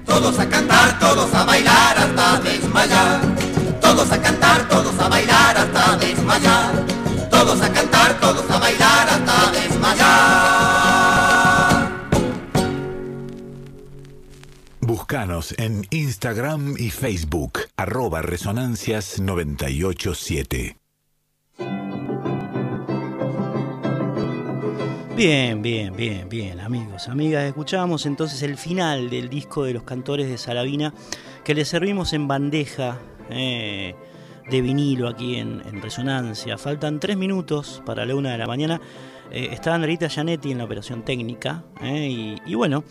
S1: Todos a cantar, todos a bailar hasta desmayar. Todos a cantar, todos a bailar hasta desmayar. Todos a cantar, todos a bailar hasta desmayar.
S3: Búscanos en Instagram y Facebook, arroba Resonancias 987.
S4: Bien, bien, bien, bien, amigos, amigas. Escuchábamos entonces el final del disco de los cantores de Salavina que le servimos en bandeja eh, de vinilo aquí en, en Resonancia. Faltan tres minutos para la una de la mañana. Eh, está Andrita Gianetti en la operación técnica. eh, y, bueno,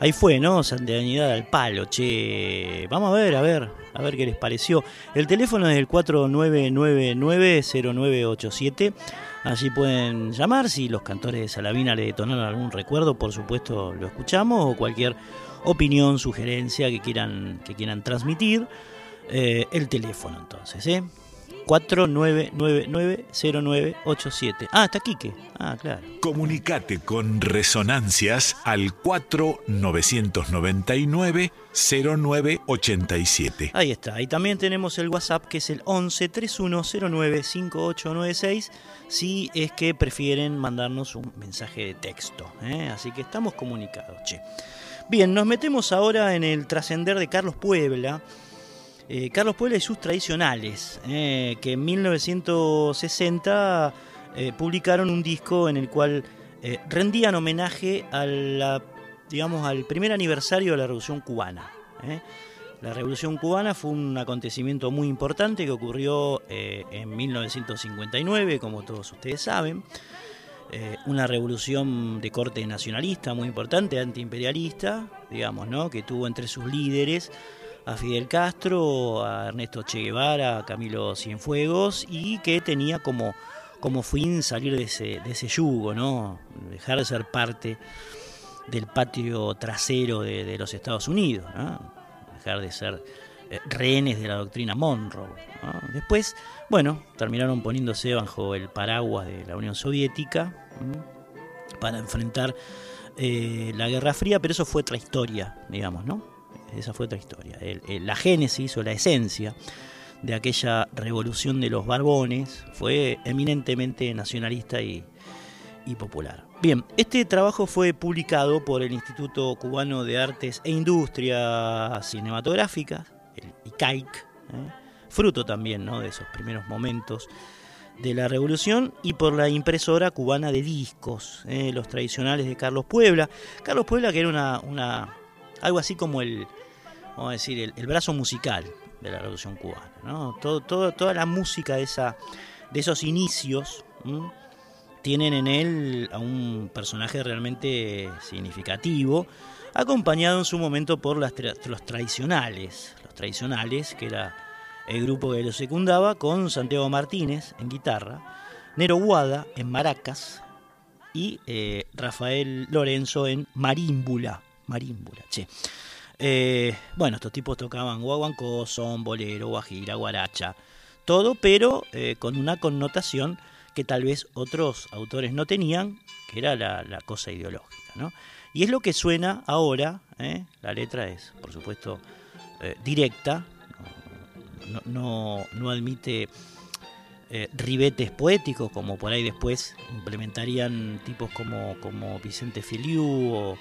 S4: ahí fue, ¿no? Santiago al palo, che. Vamos a ver, a ver, a ver qué les pareció. El teléfono es el 4999-0987. Allí pueden llamar si los cantores de Salavina le detonaron algún recuerdo, por supuesto lo escuchamos, o cualquier opinión, sugerencia que quieran, que quieran transmitir. Eh, el teléfono entonces, ¿eh? 4999-0987. Ah, está Quique. Ah, claro.
S3: Comunicate con Resonancias al 4999-0987.
S4: Ahí está. Y también tenemos el WhatsApp que es el 11 3109 5896 si es que prefieren mandarnos un mensaje de texto. ¿eh? Así que estamos comunicados, che. Bien, nos metemos ahora en el trascender de Carlos Puebla. Eh, Carlos Puebla y sus tradicionales, eh, que en 1960 eh, publicaron un disco en el cual rendían homenaje a digamos, al primer aniversario de la Revolución Cubana. La Revolución Cubana fue un acontecimiento muy importante que ocurrió en 1959, como todos ustedes saben. Una revolución de corte nacionalista muy importante, antiimperialista, digamos, ¿no? que tuvo entre sus líderes a Fidel Castro, a Ernesto Che Guevara, a Camilo Cienfuegos y que tenía como, como fin salir de ese, de ese yugo, ¿no? dejar de ser parte del patio trasero de, los Estados Unidos, ¿no? dejar de ser eh, rehenes de la doctrina Monroe. ¿no? Después, bueno, terminaron poniéndose bajo el paraguas de la Unión Soviética para enfrentar eh, la Guerra Fría, pero eso fue otra historia, digamos, ¿no? Esa fue otra historia. La génesis o la esencia de aquella revolución de los Barbones fue eminentemente nacionalista y, y popular. Bien, este trabajo fue publicado por el Instituto Cubano de Artes e Industrias Cinematográficas, el ICAIC, ¿eh? fruto también ¿no? de esos primeros momentos de la revolución, y por la impresora cubana de discos, ¿eh? los tradicionales de Carlos Puebla. Carlos Puebla que era una algo así como el, vamos a decir, el, brazo musical de la revolución cubana. ¿no? Todo, todo- toda la música de, esa, de esos inicios ¿m? tienen en él a un personaje realmente significativo, acompañado en su momento por las los tradicionales, los tradicionales, que era el grupo que lo secundaba, con Santiago Martínez en guitarra, Nero Guada en maracas y eh, Rafael Lorenzo en marímbula. Marímbula, che. Eh, bueno, estos tipos tocaban guaguancó, son, bolero, guajira, guaracha, todo, pero eh, con una connotación que tal vez otros autores no tenían, que era la, cosa ideológica. ¿no? Y es lo que suena ahora, ¿eh? la letra es, por supuesto, directa, no, no, admite ribetes poéticos como por ahí después implementarían tipos como, como Vicente Filiu o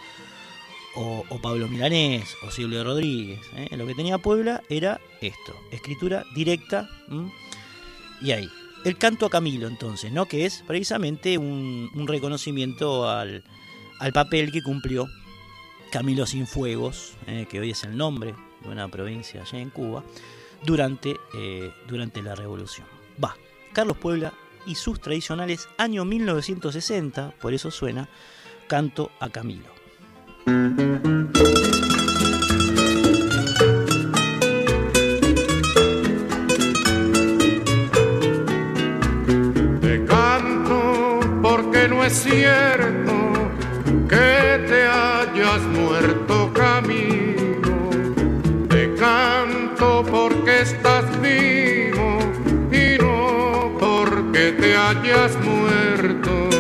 S4: o, Pablo Milanés o Silvio Rodríguez. ¿eh? Lo que tenía Puebla era esto, escritura directa y ahí. El canto a Camilo entonces, ¿no? que es precisamente un, reconocimiento al, papel que cumplió Camilo Sinfuegos, ¿eh? que hoy es el nombre de una provincia allá en Cuba, durante, eh, durante la revolución. Va, Carlos Puebla y sus tradicionales año 1960, por eso suena Canto a Camilo.
S9: Te canto porque no es cierto que te hayas muerto camino. Te canto porque estás vivo y no porque te hayas muerto.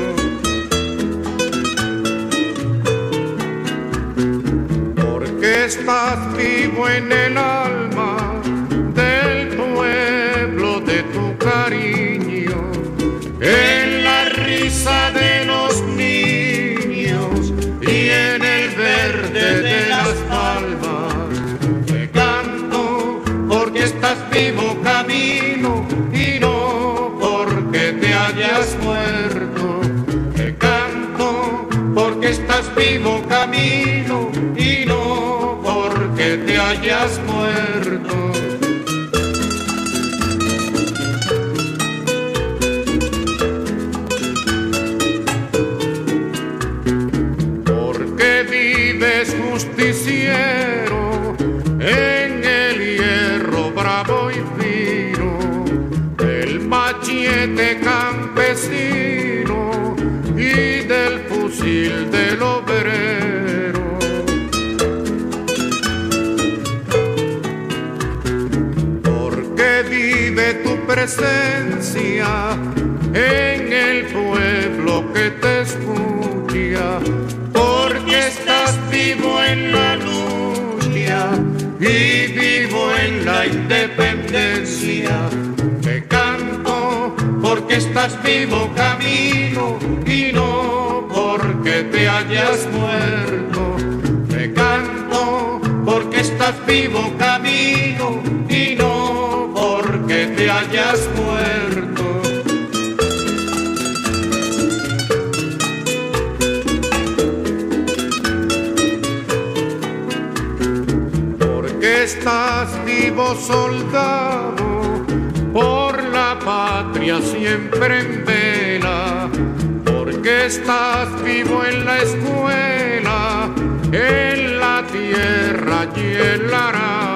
S9: Estás vivo en el alma del pueblo de tu cariño, en la risa de los niños y en el verde de las palmas. Te canto porque estás vivo camino y no porque te hayas muerto. Te canto porque estás vivo camino hayas muerto. Porque vives justiciero en el hierro bravo y fino, el machete campesino y del fusil del obrero presencia en el pueblo que te escucha, porque estás vivo en la lucha y vivo en la independencia. Te canto porque estás vivo camino y no porque te hayas muerto. Te canto porque estás vivo camino hayas muerto. Porque estás vivo soldado, por la patria siempre en vela. Porque estás vivo en la escuela, en la tierra y el arado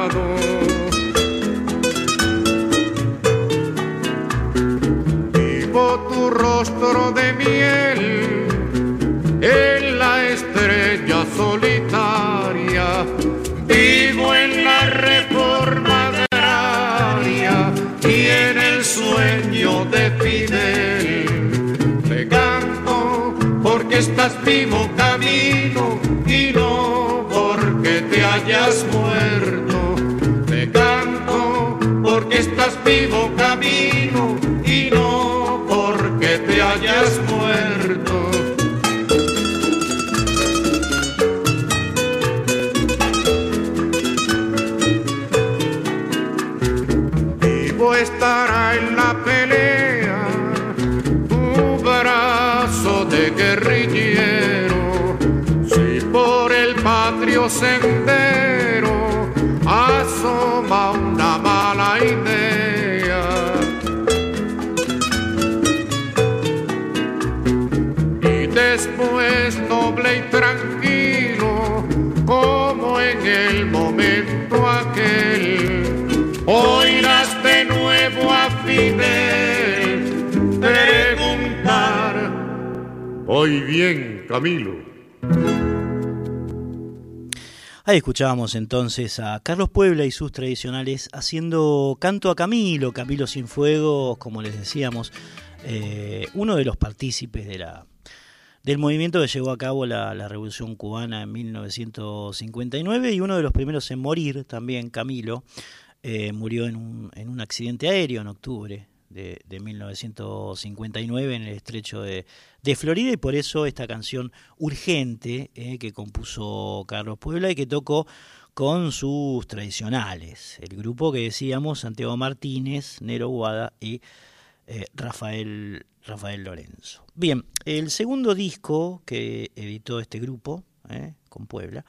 S9: de miel en la estrella solitaria. Vivo en la reforma agraria y en el sueño de Fidel. Te canto porque estás vivo camino y no porque te hayas muerto. Te canto porque estás vivo sendero asoma una mala idea después noble y tranquilo, como en el momento aquel, oirás de nuevo a Fidel preguntar. Hoy bien, Camilo.
S4: Ahí escuchábamos entonces a Carlos Puebla y sus tradicionales haciendo canto a Camilo, Camilo sin fuego, como les decíamos, eh, uno de los partícipes de la, del movimiento que llevó a cabo la, Revolución Cubana en 1959 y uno de los primeros en morir también, Camilo, eh, murió en un, en un accidente aéreo en octubre de, 1959 en el estrecho de, Florida y por eso esta canción urgente eh, que compuso Carlos Puebla y que tocó con sus tradicionales, el grupo que decíamos Santiago Martínez, Nero Guada y eh, Rafael, Rafael Lorenzo. Bien, el segundo disco que editó este grupo eh, con Puebla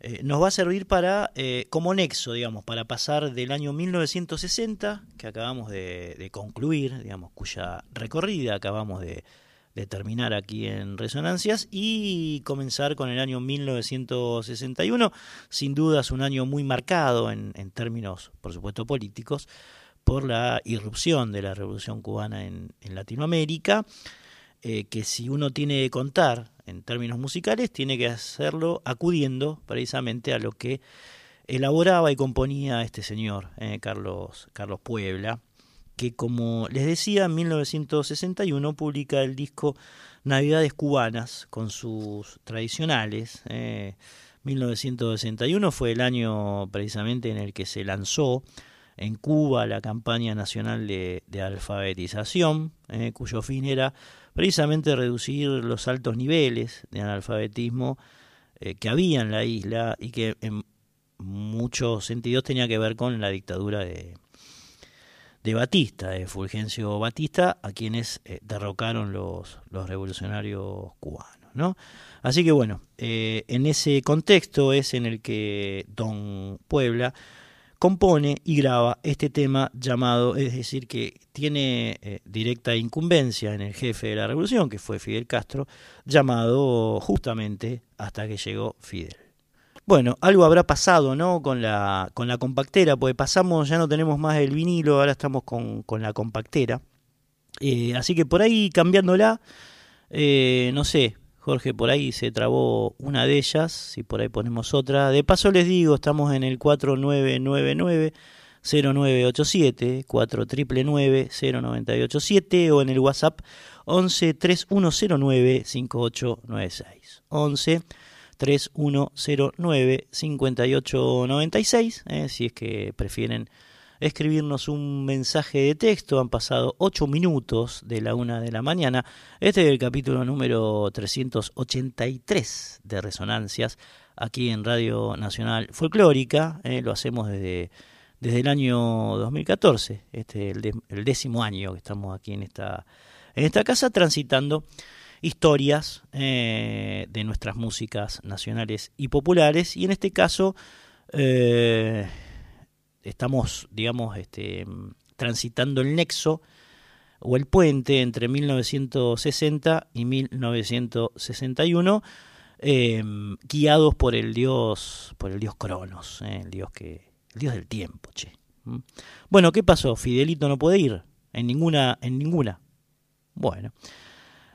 S4: eh, nos va a servir para, eh, como nexo, digamos, para pasar del año 1960, que acabamos de, concluir, digamos, cuya recorrida acabamos de, terminar aquí en Resonancias, y comenzar con el año 1961, sin duda es un año muy marcado en, términos, por supuesto, políticos, por la irrupción de la Revolución Cubana en, Latinoamérica, eh, que si uno tiene que contar en términos musicales, tiene que hacerlo acudiendo precisamente a lo que elaboraba y componía este señor, eh, Carlos, Carlos Puebla, que como les decía, en 1961 publica el disco Navidades Cubanas con sus tradicionales. 1961 eh, fue el año precisamente en el que se lanzó en Cuba la campaña nacional de, alfabetización, eh, cuyo fin era precisamente reducir los altos niveles de analfabetismo eh, que había en la isla y que en muchos sentidos tenía que ver con la dictadura de, Batista, de Fulgencio Batista, a quienes eh, derrocaron los, revolucionarios cubanos. ¿no? Así que bueno, en ese contexto es en el que Don Puebla compone y graba este tema llamado, es decir, que tiene eh, directa incumbencia en el jefe de la revolución, que fue Fidel Castro, llamado justamente hasta que llegó Fidel. Bueno, algo habrá pasado, ¿no? Con la, con la compactera, porque pasamos, ya no tenemos más el vinilo, ahora estamos con, con la compactera. Eh, así que por ahí cambiándola, eh, no sé, Jorge, por ahí se trabó una de ellas, si por ahí ponemos otra. De paso les digo, estamos en el 4999 0987 4999 0987 o en el WhatsApp 11 3109 5896. 11 3109 5896, eh, si es que prefieren escribirnos un mensaje de texto. Han pasado 8 minutos de la una de la mañana. Este es el capítulo número 383 de Resonancias aquí en Radio Nacional Folclórica. Eh, lo hacemos desde, desde el año 2014, este el, el décimo año que estamos aquí en esta, en esta casa transitando historias eh, de nuestras músicas nacionales y populares y en este caso eh, estamos, digamos, este, transitando el nexo o el puente entre 1960 y 1961, em, guiados por el dios, por el dios Cronos, eh, el dios que, el dios del tiempo, che. Bueno, ¿qué pasó? Fidelito no puede ir en ninguna, en ninguna. Bueno,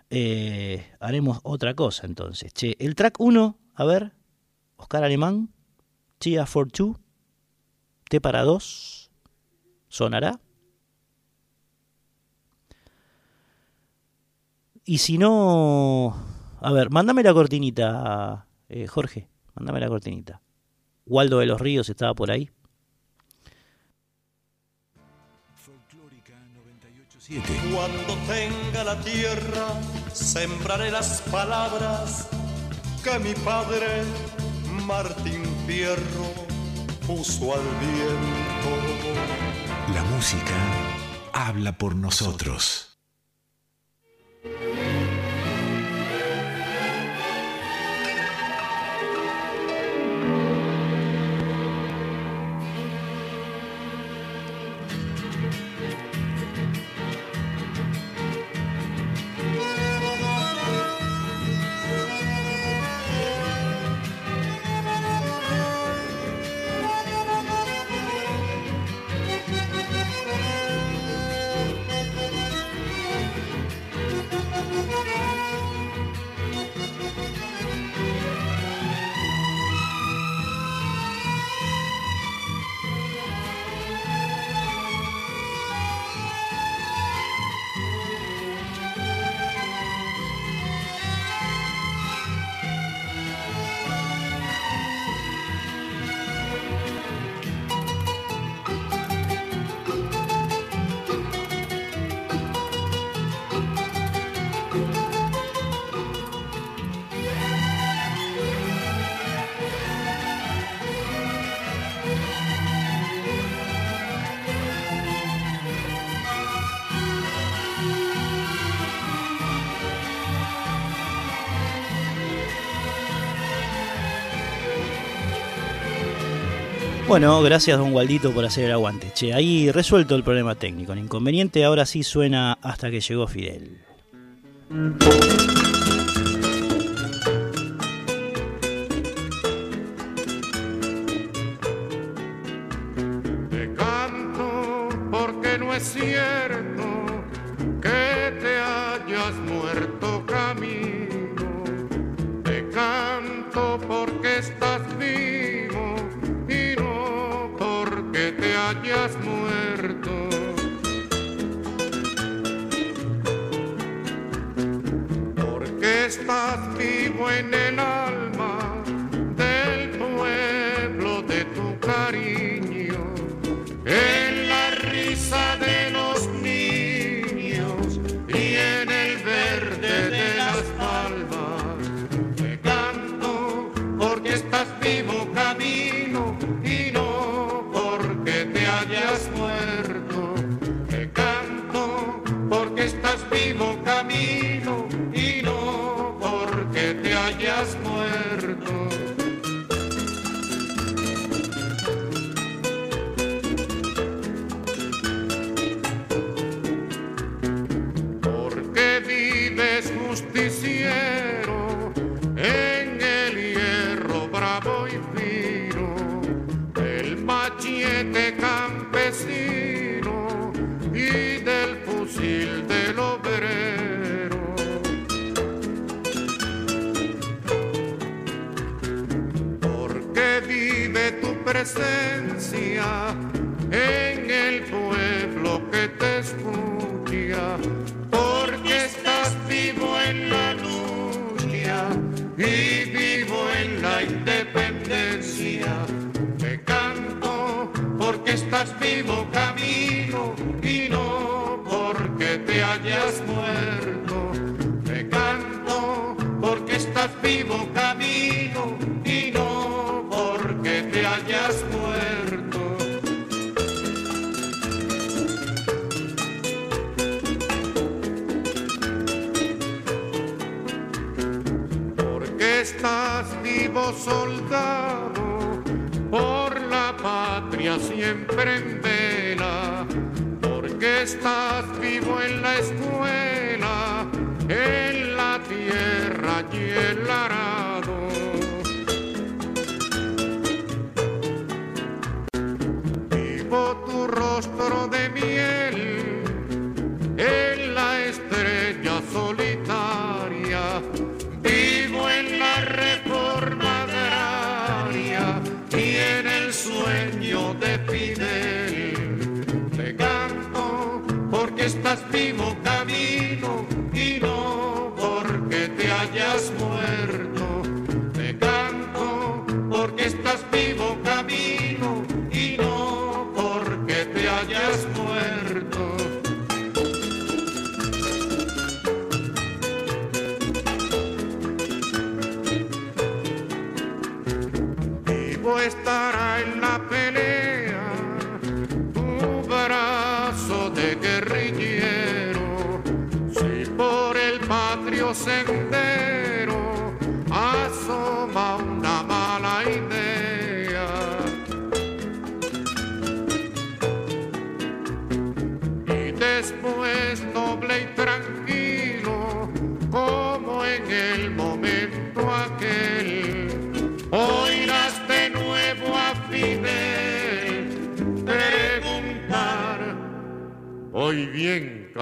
S4: eh, haremos otra cosa entonces. Che, el track 1, a ver, Oscar Alemán, Chia for Two para dos sonará. Y si no, a ver, mándame la cortinita, eh, Jorge, mándame la cortinita. Waldo de los Ríos estaba por ahí.
S10: Cuando tenga la tierra, sembraré las palabras que mi padre Martín Fierro al viento.
S3: La música habla por nosotros.
S9: Bueno, gracias don Waldito por hacer el aguante. Che, ahí resuelto el problema técnico. El inconveniente ahora sí suena hasta que llegó Fidel.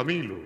S11: Camilo.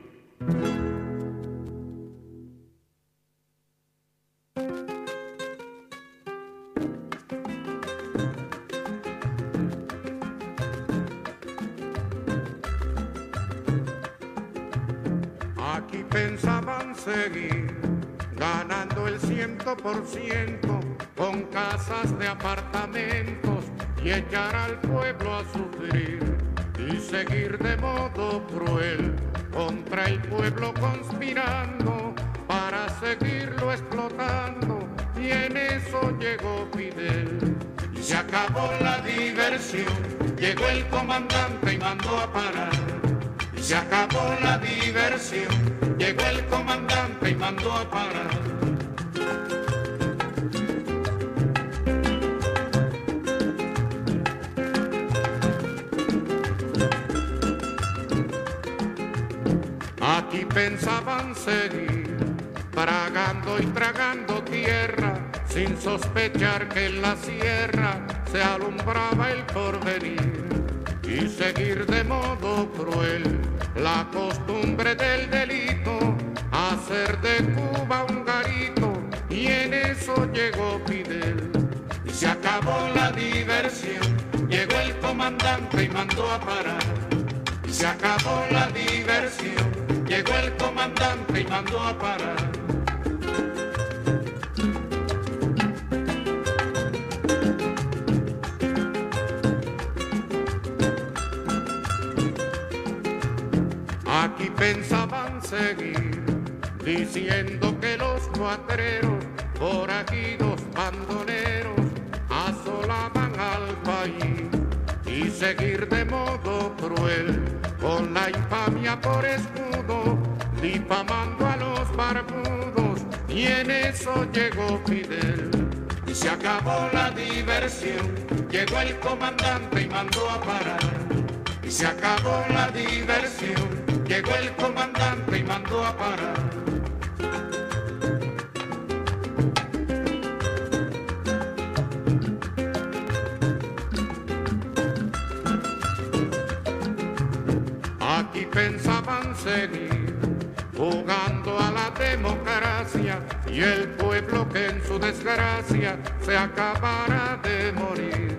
S9: Sospechar que en la sierra se alumbraba el porvenir y seguir de modo cruel la costumbre del delito, hacer de Cuba un garito y en eso llegó Fidel. Y se acabó la diversión, llegó el comandante y mandó a parar. Y se acabó la diversión, llegó el comandante y mandó a parar. Llegó el comandante y mandó a parar. Y se acabó la diversión, llegó el comandante y mandó a parar. Aquí pensaban seguir jugando a la democracia y el pueblo que en su desgracia se acabara de morir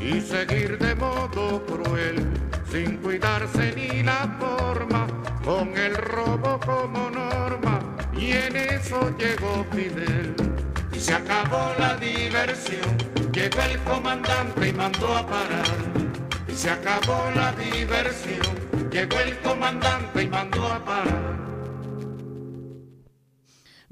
S9: y seguir de modo cruel sin cuidarse ni la forma, con el robo como norma, y en eso llegó Fidel. Y se acabó la diversión, llegó el comandante y mandó a parar. Y se acabó la diversión, llegó el comandante y mandó a parar.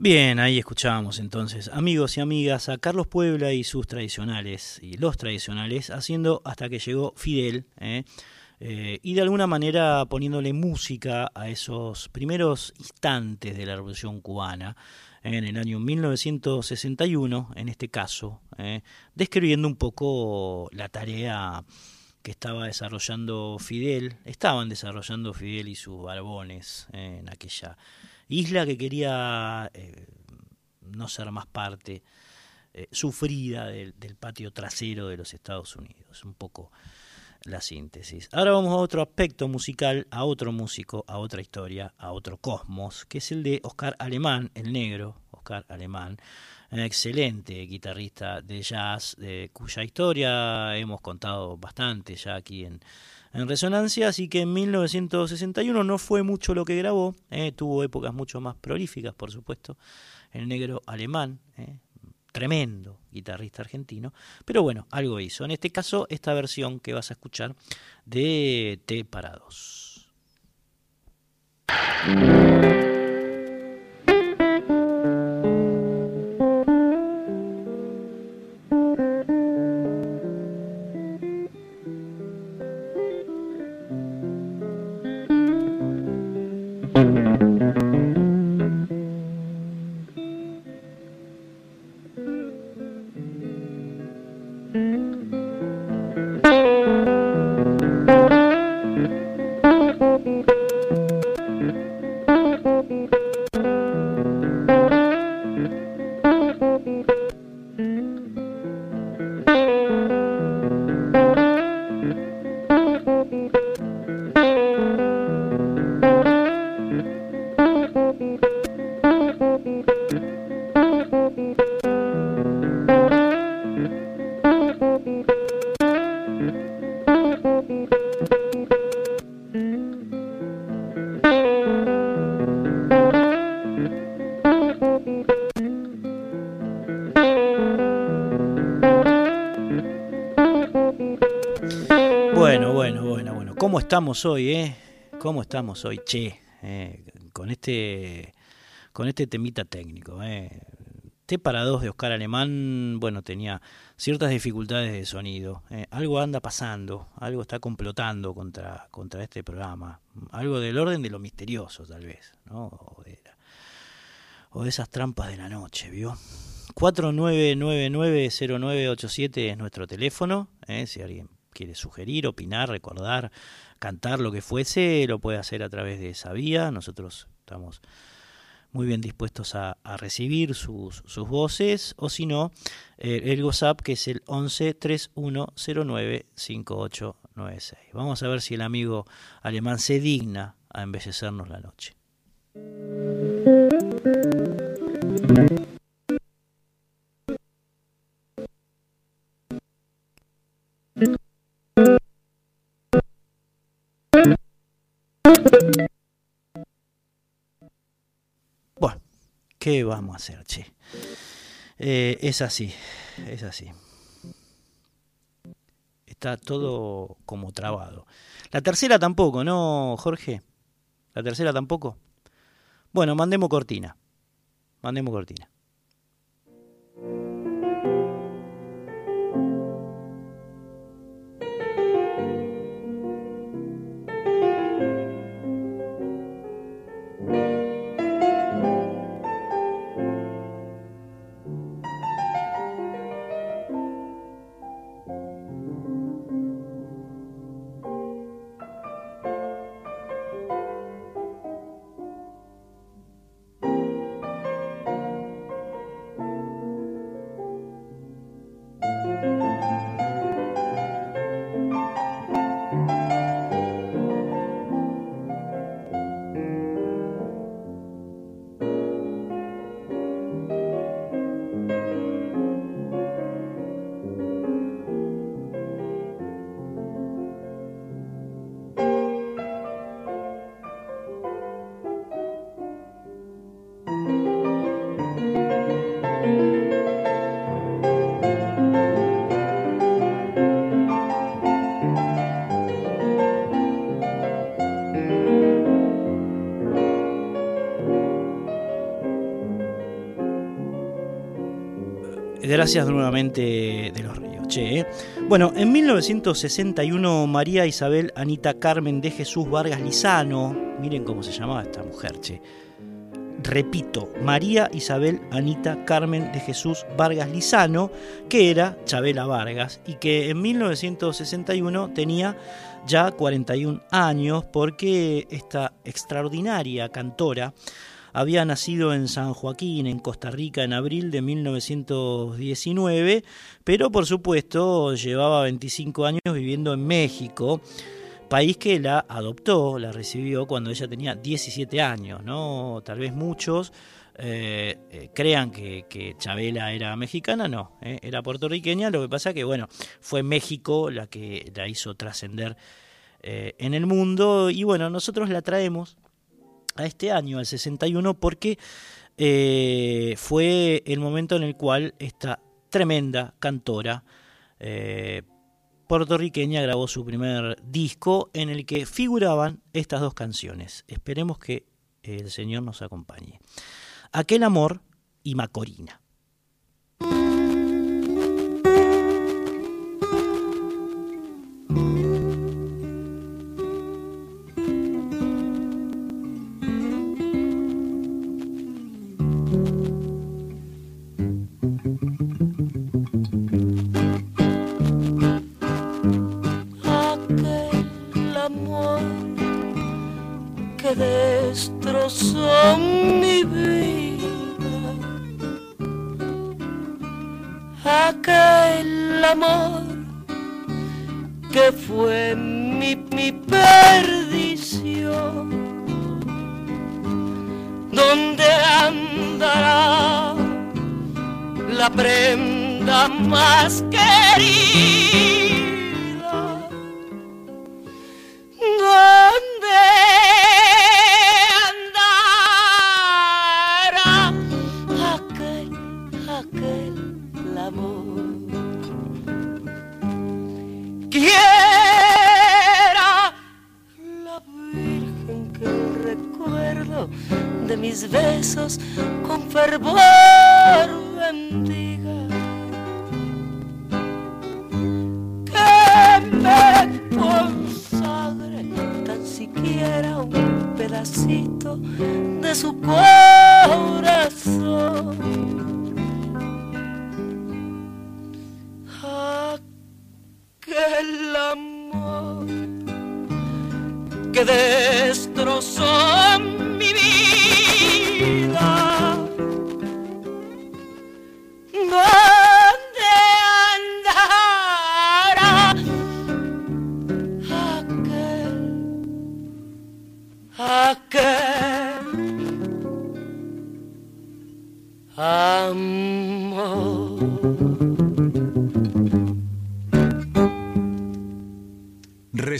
S4: Bien, ahí escuchábamos entonces, amigos y amigas, a Carlos Puebla y sus tradicionales, y los tradicionales, haciendo hasta que llegó Fidel, ¿eh? Eh, y de alguna manera poniéndole música a esos primeros instantes de la Revolución Cubana en el año 1961, en este caso, eh, describiendo un poco la tarea que estaba desarrollando Fidel, estaban desarrollando Fidel y sus barbones eh, en aquella isla que quería no ser más parte sufrida del, patio trasero de los Estados Unidos, un poco la síntesis. Ahora vamos a otro aspecto musical, a otro músico, a otra historia, a otro cosmos, que es el de Oscar Alemán, el negro, Oscar Alemán, un excelente guitarrista de jazz, de, cuya historia hemos contado bastante ya aquí en, en Resonancia, así que en 1961 no fue mucho lo que grabó, eh, tuvo épocas mucho más prolíficas, por supuesto, el negro alemán, eh, tremendo guitarrista argentino, pero bueno, algo hizo. En este caso, esta versión que vas a escuchar de T para dos. Hoy, eh? ¿Cómo estamos hoy, che? Eh, con este con este temita técnico, eh. T para dos de Oscar Alemán, bueno, tenía ciertas dificultades de sonido. Eh. Algo anda pasando, algo está complotando contra, contra este programa. Algo del orden de lo misterioso, tal vez, ¿no? O de, o de esas trampas de la noche, ¿vio? 49990987 es nuestro teléfono, ¿eh? si alguien quiere sugerir, opinar, recordar cantar lo que fuese, lo puede hacer a través de esa vía. Nosotros estamos muy bien dispuestos a, recibir sus, voces, o si no, eh, el WhatsApp que es el 11 3109 5896. Vamos a ver si el amigo alemán se digna a embellecernos la noche. ¿Qué vamos a hacer, che? Eh, es así, es así. Está todo como trabado. La tercera tampoco, ¿no, Jorge? La tercera tampoco. Bueno, mandemos cortina. Mandemos cortina. Gracias nuevamente de los ríos. Che, ¿eh? Bueno, en 1961 María Isabel Anita Carmen de Jesús Vargas Lizano, miren cómo se llamaba esta mujer, che. Repito, María Isabel Anita Carmen de Jesús Vargas Lizano, que era Chabela Vargas y que en 1961 tenía ya 41 años porque esta extraordinaria cantora había nacido en San Joaquín, en Costa Rica, en abril de 1919, pero por supuesto llevaba 25 años viviendo en México, país que la adoptó, la recibió cuando ella tenía 17 años, ¿no? Tal vez muchos eh, eh, crean que, Chabela era mexicana, no, eh, era puertorriqueña, lo que pasa que, bueno, fue México la que la hizo trascender en el mundo y bueno, nosotros la traemos a este año, al 61, porque eh, fue el momento en el cual esta tremenda cantora eh, puertorriqueña grabó su primer disco en el que figuraban estas dos canciones. Esperemos que el Señor nos acompañe. Aquel amor y Macorina. Amor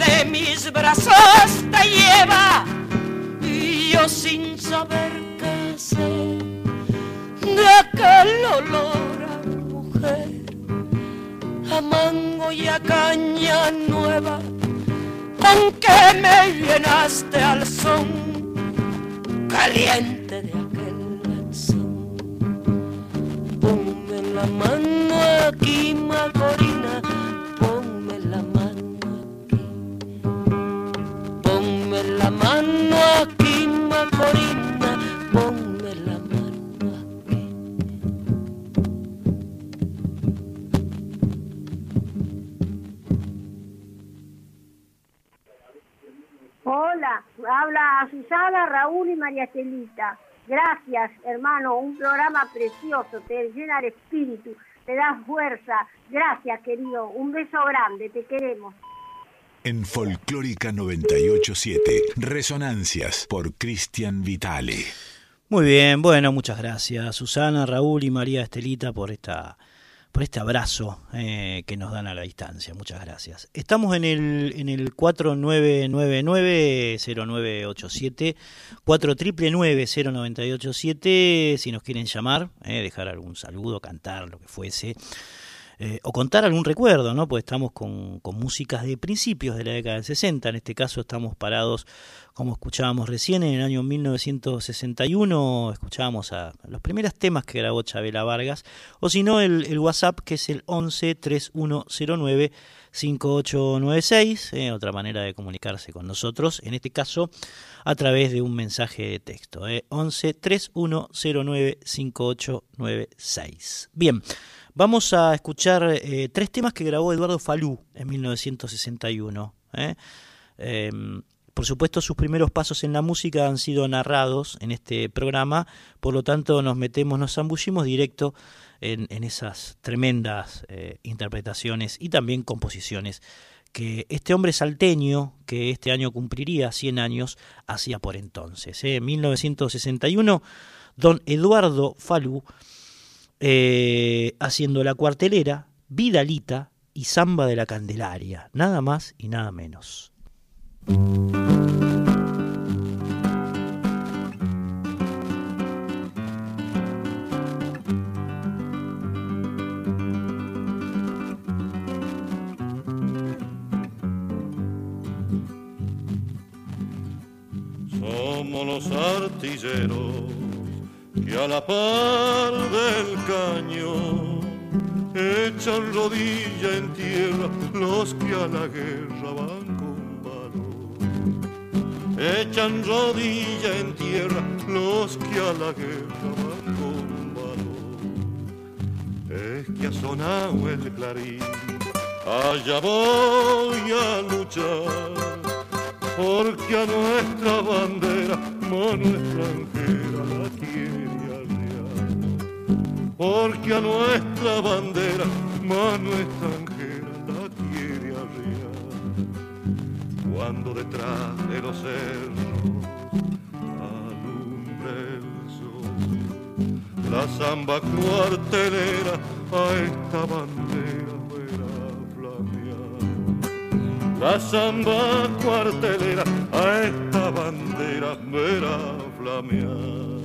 S4: de mis brazos te lleva. Y yo sin saber qué sé de aquel olor a mujer a mango y a caña nueva con que me llenaste al son caliente de aquel lanzón ponme
S3: la mano aquí Margarita
S12: Gracias, hermano, un programa precioso, te llena de espíritu, te da fuerza. Gracias, querido, un beso grande, te queremos.
S3: En Folclórica 987, Resonancias por Cristian Vitale.
S4: Muy bien, bueno, muchas gracias Susana, Raúl y María Estelita por esta por este abrazo eh, que nos dan a la distancia. Muchas gracias. Estamos en el, en el 4999-0987, 4999-0987, si nos quieren llamar, eh, dejar algún saludo, cantar, lo que fuese. Eh, o contar algún recuerdo, ¿no? Pues estamos con, con, músicas de principios de la década del 60, en este caso estamos parados, como escuchábamos recién, en el año 1961, escuchábamos a los primeros temas que grabó Chabela Vargas, o si no, el, WhatsApp que es el 11 3109 5896, otra manera de comunicarse con nosotros, en este caso a través de un mensaje de texto, eh, 11 3109 5896. Bien. Vamos a escuchar eh, tres temas que grabó Eduardo Falú en 1961. ¿eh? Em, por supuesto, sus primeros pasos en la música han sido narrados en este programa, por lo tanto nos metemos, nos zambullimos directo en, esas tremendas eh, interpretaciones y también composiciones que este hombre salteño, que este año cumpliría 100 años, hacía por entonces. En 1961, don Eduardo Falú eh, haciendo la cuartelera, Vidalita y Zamba de la Candelaria, nada más y nada menos.
S13: Somos
S10: los artilleros que a la par del cañón echan rodilla en tierra los que a la guerra van con valor. Echan rodilla en tierra los que a la guerra van con valor. Es que ha sonado el clarín, allá voy a luchar porque a nuestra bandera mano extranjera la quiere arriar. Porque a nuestra bandera mano extranjera la quiere arriar. Cuando detrás de los cerros alumbre el sol, la zamba cuartelera a esta bandera la samba cuartelera a esta bandera verá flamear.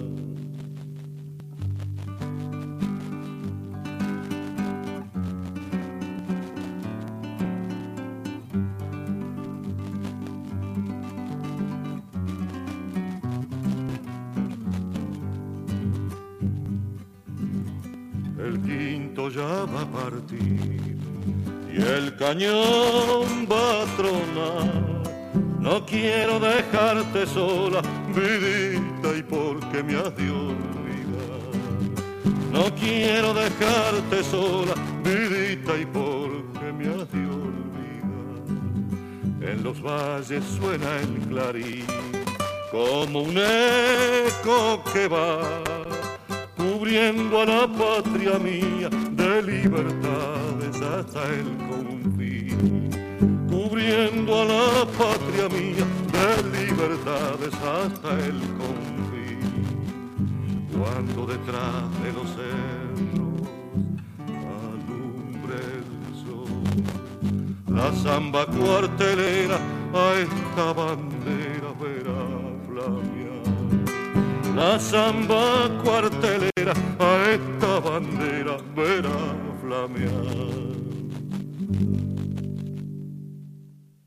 S10: El quinto ya va a partir y el cañón va a tronar. No quiero dejarte sola, vidita, y porque me has de olvidar. No quiero dejarte sola, vidita, y porque me has de olvidar. En los valles suena el clarín como un eco que va cubriendo a la patria mía de libertades hasta el confín, cubriendo a la patria mía de libertades hasta el confín, cuando detrás de los cerros alumbre el sol, la zamba cuartelera a esta bandera verá flamear, la zamba cuartelera a esta bandera verá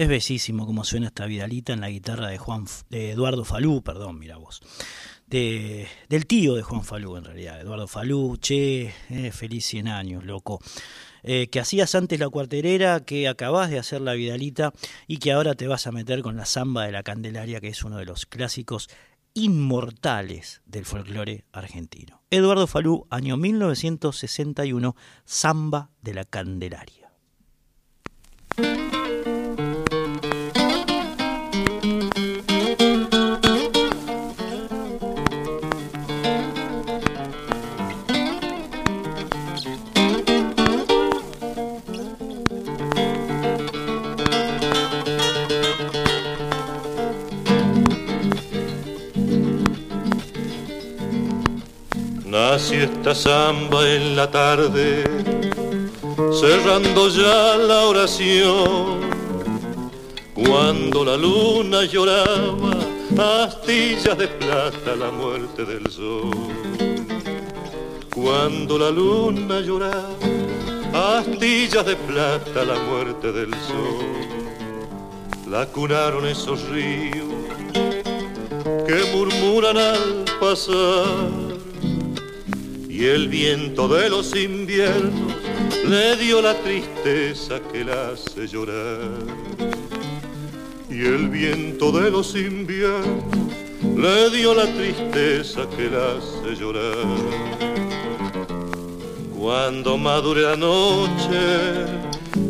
S4: Es bellísimo como suena esta Vidalita en la guitarra de Juan de Eduardo Falú, perdón, mira vos. De, del tío de Juan Falú, en realidad, Eduardo Falú, che, eh, feliz 100 años, loco. Eh, que hacías antes la cuarterera, que acabás de hacer la Vidalita y que ahora te vas a meter con la samba de la Candelaria, que es uno de los clásicos inmortales del folclore argentino. Eduardo Falú, año 1961, Samba de la Candelaria.
S14: Esta samba en la tarde, cerrando ya la oración. Cuando la luna lloraba, astillas de plata la muerte del sol. Cuando la luna lloraba, astillas de plata la muerte del sol. La cunaron esos ríos que murmuran al pasar y el viento de los inviernos le dio la tristeza que la hace llorar. Y el viento de los inviernos le dio la tristeza que la hace llorar. Cuando madure la noche,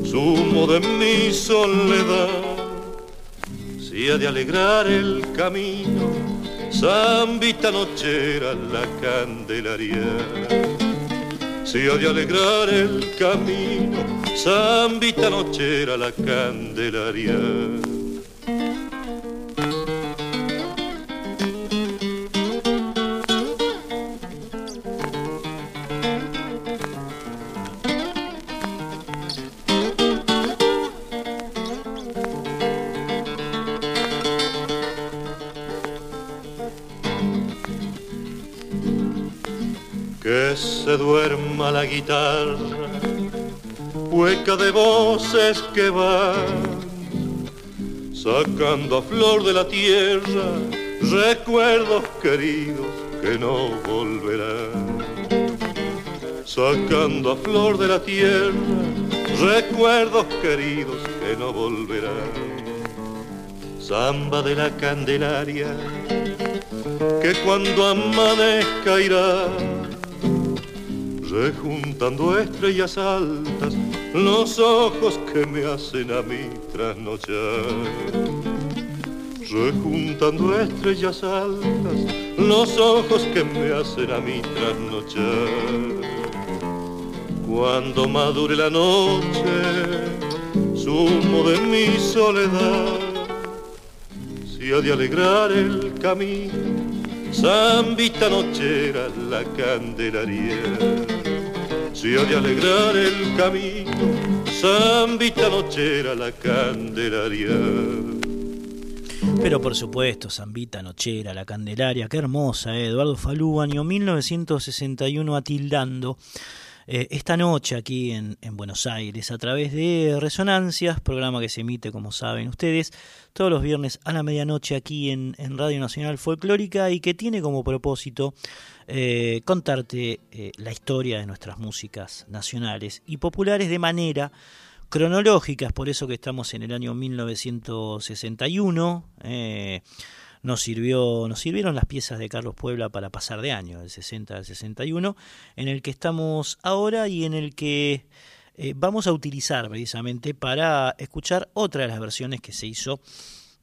S14: sumo de mi soledad, si ha de alegrar el camino zambita nochera la candelaria. Si ha de alegrar el camino, zambita nochera la candelaria. Guitarra, hueca de voces que van, sacando a flor de la tierra recuerdos queridos que no volverán. Sacando a flor de la tierra recuerdos queridos que no volverán. Samba de la Candelaria, que cuando amanezca irá rejuntando estrellas altas, los ojos que me hacen a mí trasnochar. Rejuntando estrellas altas, los ojos que me hacen a mí trasnochar. Cuando madure la noche, sumo de mi soledad, si ha de alegrar el camino Zambita nochera la candelaria si de alegrar el camino, zambita nochera la candelaria.
S4: Pero por supuesto, Zambita Nochera, la Candelaria, qué hermosa, ¿eh? Eduardo Falú, año 1961, atildando eh, esta noche aquí en, Buenos Aires a través de Resonancias, programa que se emite, como saben ustedes, todos los viernes a la medianoche aquí en, Radio Nacional Folclórica y que tiene como propósito eh, contarte eh, la historia de nuestras músicas nacionales y populares de manera cronológica, es por eso que estamos en el año 1961. Eh, nos, sirvió, nos sirvieron las piezas de Carlos Puebla para pasar de año, del 60 al 61, en el que estamos ahora y en el que vamos a utilizar precisamente para escuchar otra de las versiones que se hizo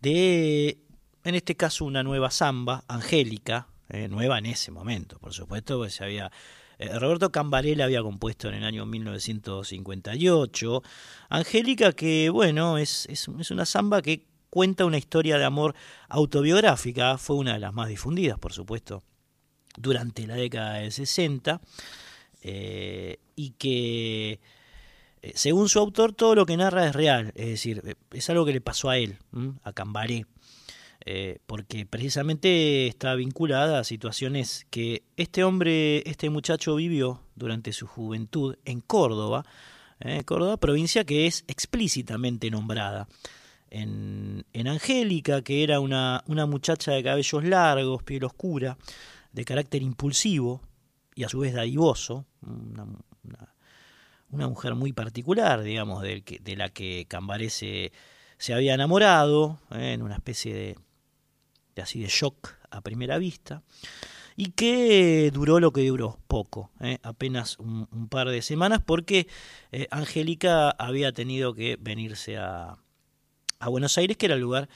S4: de, en este caso, una nueva samba, Angélica, eh, nueva en ese momento, por supuesto, pues se había... Eh, Roberto Cambarella había compuesto en el año 1958. Angélica, que bueno, es, es, una samba que cuenta una historia de amor autobiográfica, fue una de las más difundidas, por supuesto, durante la década del 60, eh, y que, según su autor, todo lo que narra es real, es decir, es algo que le pasó a él, a Cambaré. Eh, porque precisamente está vinculada a situaciones que este hombre, este muchacho vivió durante su juventud en Córdoba, eh, Córdoba, provincia que es explícitamente nombrada en, Angélica, que era una, una muchacha de cabellos largos, piel oscura, de carácter impulsivo y a su vez dadivoso, una, una, mujer muy particular, digamos, de, de la que Cambaré se, había enamorado, ¿eh? en una especie de, de, así de shock a primera vista, y que duró lo que duró, poco, ¿eh? apenas un, par de semanas, porque eh, Angélica había tenido que venirse a, a Buenos Aires, que era el lugar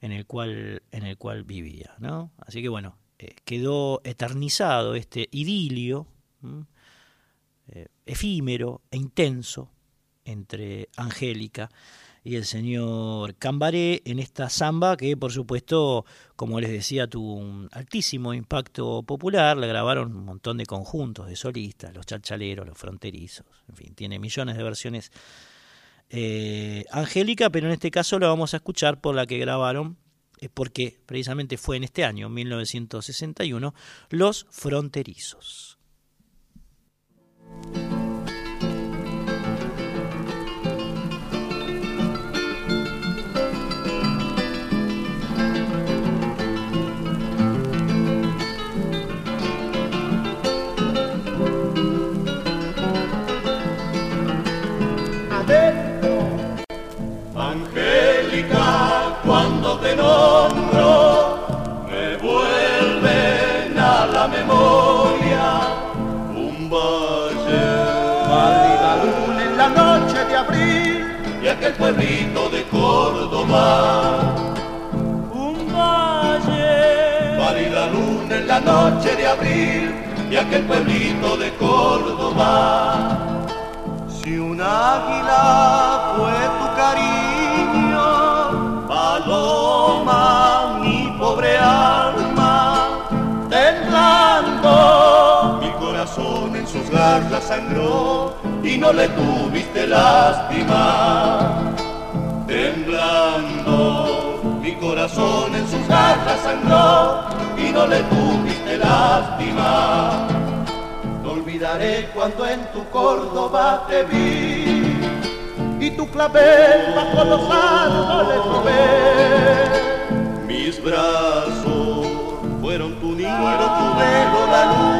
S4: en el cual, en el cual vivía. ¿no? Así que bueno, eh, quedó eternizado este idilio eh, efímero e intenso entre Angélica y el señor Cambaré en esta samba que por supuesto, como les decía, tuvo un altísimo impacto popular, le grabaron un montón de conjuntos de solistas, los chalchaleros, los fronterizos, en fin, tiene millones de versiones eh, Angélica, pero en este caso la vamos a escuchar por la que grabaron, porque precisamente fue en este año, 1961, Los Fronterizos.
S6: Pueblito de Córdoba.
S5: Un valle.
S6: la luna en la noche de abril y aquel pueblito de Córdoba.
S5: Si un águila fue tu cariño,
S6: corazón en sus garras sangró y no le tuviste lástima. Temblando, mi corazón en sus garras sangró y no le tuviste lástima.
S5: No olvidaré cuando en tu Córdoba te vi y tu clavel bajo los árboles robé.
S6: Mis brazos fueron tu nido, tu velo, la luz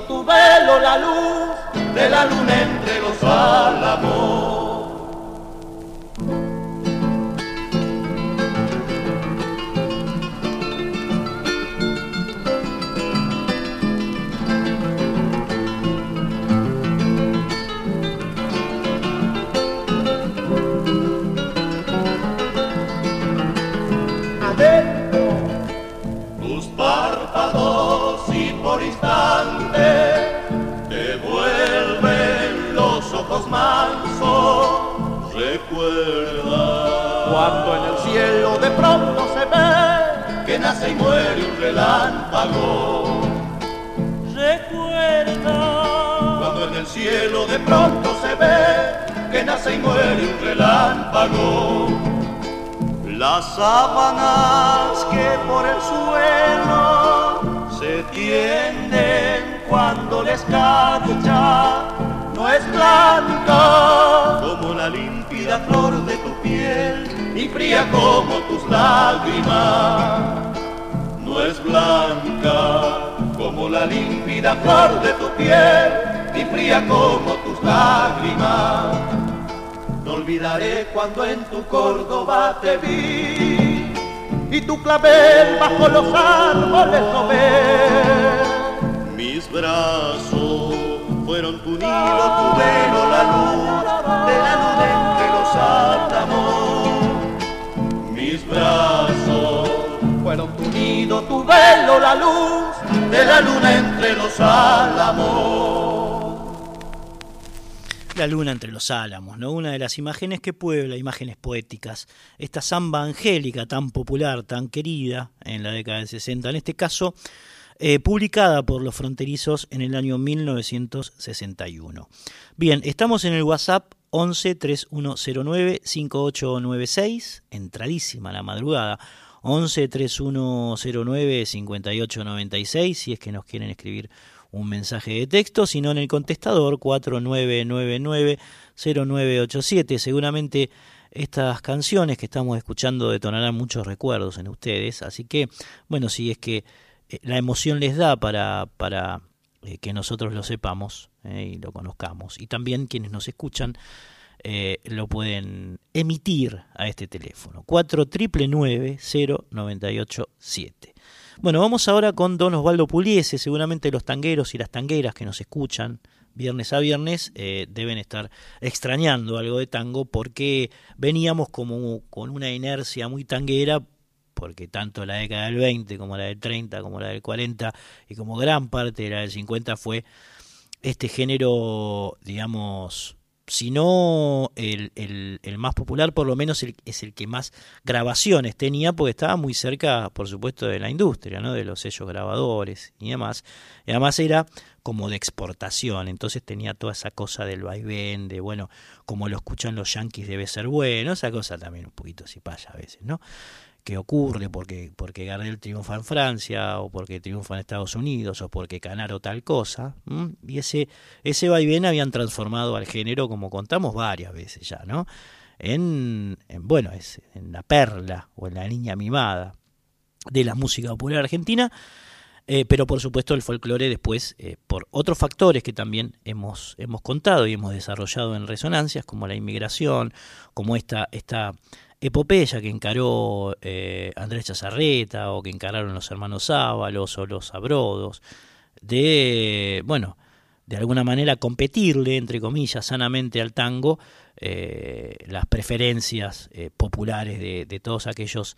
S5: tu velo, la luz
S6: de la luna entre los álamos. Mansos.
S5: Recuerda cuando en el cielo de pronto se ve
S6: que nace y muere un relámpago.
S5: Recuerda
S6: cuando en el cielo de pronto se ve que nace y muere un relámpago.
S5: Las sábanas que por el suelo se tienden cuando la escarcha no es blanca
S6: como la límpida flor de tu piel y fría como tus lágrimas. No es blanca como la límpida flor de tu piel y fría como tus lágrimas.
S5: No olvidaré cuando en tu Córdoba te vi y tu clavel bajo los árboles no
S6: Mis brazos fueron tu nido, tu velo, la luz de la luna entre los álamos. Mis brazos
S5: fueron tu nido, tu velo, la luz de la luna entre los álamos.
S4: La luna entre los álamos, ¿no? Una de las imágenes que puebla, imágenes poéticas. Esta samba angélica tan popular, tan querida en la década del 60, en este caso, eh, publicada por los fronterizos en el año 1961. Bien, estamos en el WhatsApp 11 3109 5896, entradísima la madrugada. 11 3109 5896, si es que nos quieren escribir un mensaje de texto, sino en el contestador 4999-0987. Seguramente estas canciones que estamos escuchando detonarán muchos recuerdos en ustedes, así que, bueno, si es que la emoción les da para, para eh, que nosotros lo sepamos eh, y lo conozcamos, y también quienes nos escuchan, lo pueden emitir a este teléfono 4999-0987. Bueno, vamos ahora con Don Osvaldo Puliese, seguramente los tangueros y las tangueras que nos escuchan viernes a viernes, eh, deben estar extrañando algo de tango porque veníamos como con una inercia muy tanguera, porque tanto la década del 20 como la del 30, como la del 40 y como gran parte de la del 50 fue este género, digamos, si no el, el, más popular, por lo menos es el que más grabaciones tenía, porque estaba muy cerca, por supuesto, de la industria, ¿no? de los sellos grabadores y demás. Y además era como de exportación, entonces tenía toda esa cosa del vaivén, de bueno, como lo escuchan los yanquis debe ser bueno, esa cosa también un poquito si pasa a veces, ¿no? Que ocurre porque, porque Gardel triunfa en Francia o porque triunfa en Estados Unidos o porque Canaro tal cosa. Y ese, ese vaivén habían transformado al género, como contamos varias veces ya, ¿no? En, en, bueno, es en la perla o en la niña mimada de la música popular argentina eh, pero por supuesto el folclore después, eh, por otros factores que también hemos, hemos contado y hemos desarrollado en resonancias, como la inmigración, como esta, esta epopeya que encaró eh, Andrés Chazarreta o que encararon los hermanos Ábalos o los Abrodos, de, bueno, de alguna manera competirle, entre comillas, sanamente al tango las preferencias populares de, de todos aquellos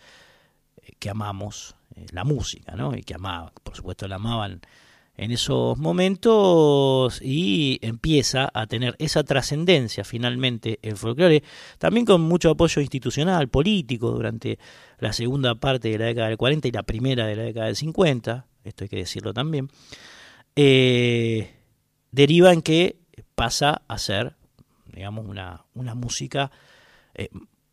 S4: que amamos eh, la música, ¿no? Y que amaba, por supuesto la amaban en esos momentos y empieza a tener esa trascendencia finalmente el folclore, también con mucho apoyo institucional, político, durante la segunda parte de la década del 40 y la primera de la década del 50, esto hay que decirlo también, eh, deriva en que pasa a ser, digamos, una, una música eh,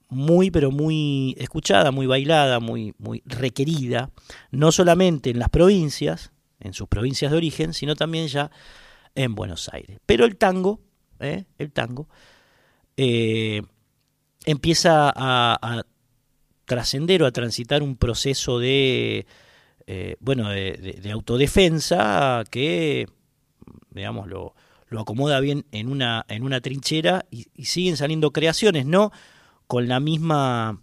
S4: muy pero muy escuchada, muy bailada, muy, muy requerida, no solamente en las provincias, en sus provincias de origen, sino también ya en Buenos Aires. Pero el tango, ¿eh? el tango, eh, empieza a, trascender o a transitar un proceso de, eh, bueno, de, autodefensa que, digamos, lo, acomoda bien en una, en una trinchera y siguen saliendo creaciones, no con la misma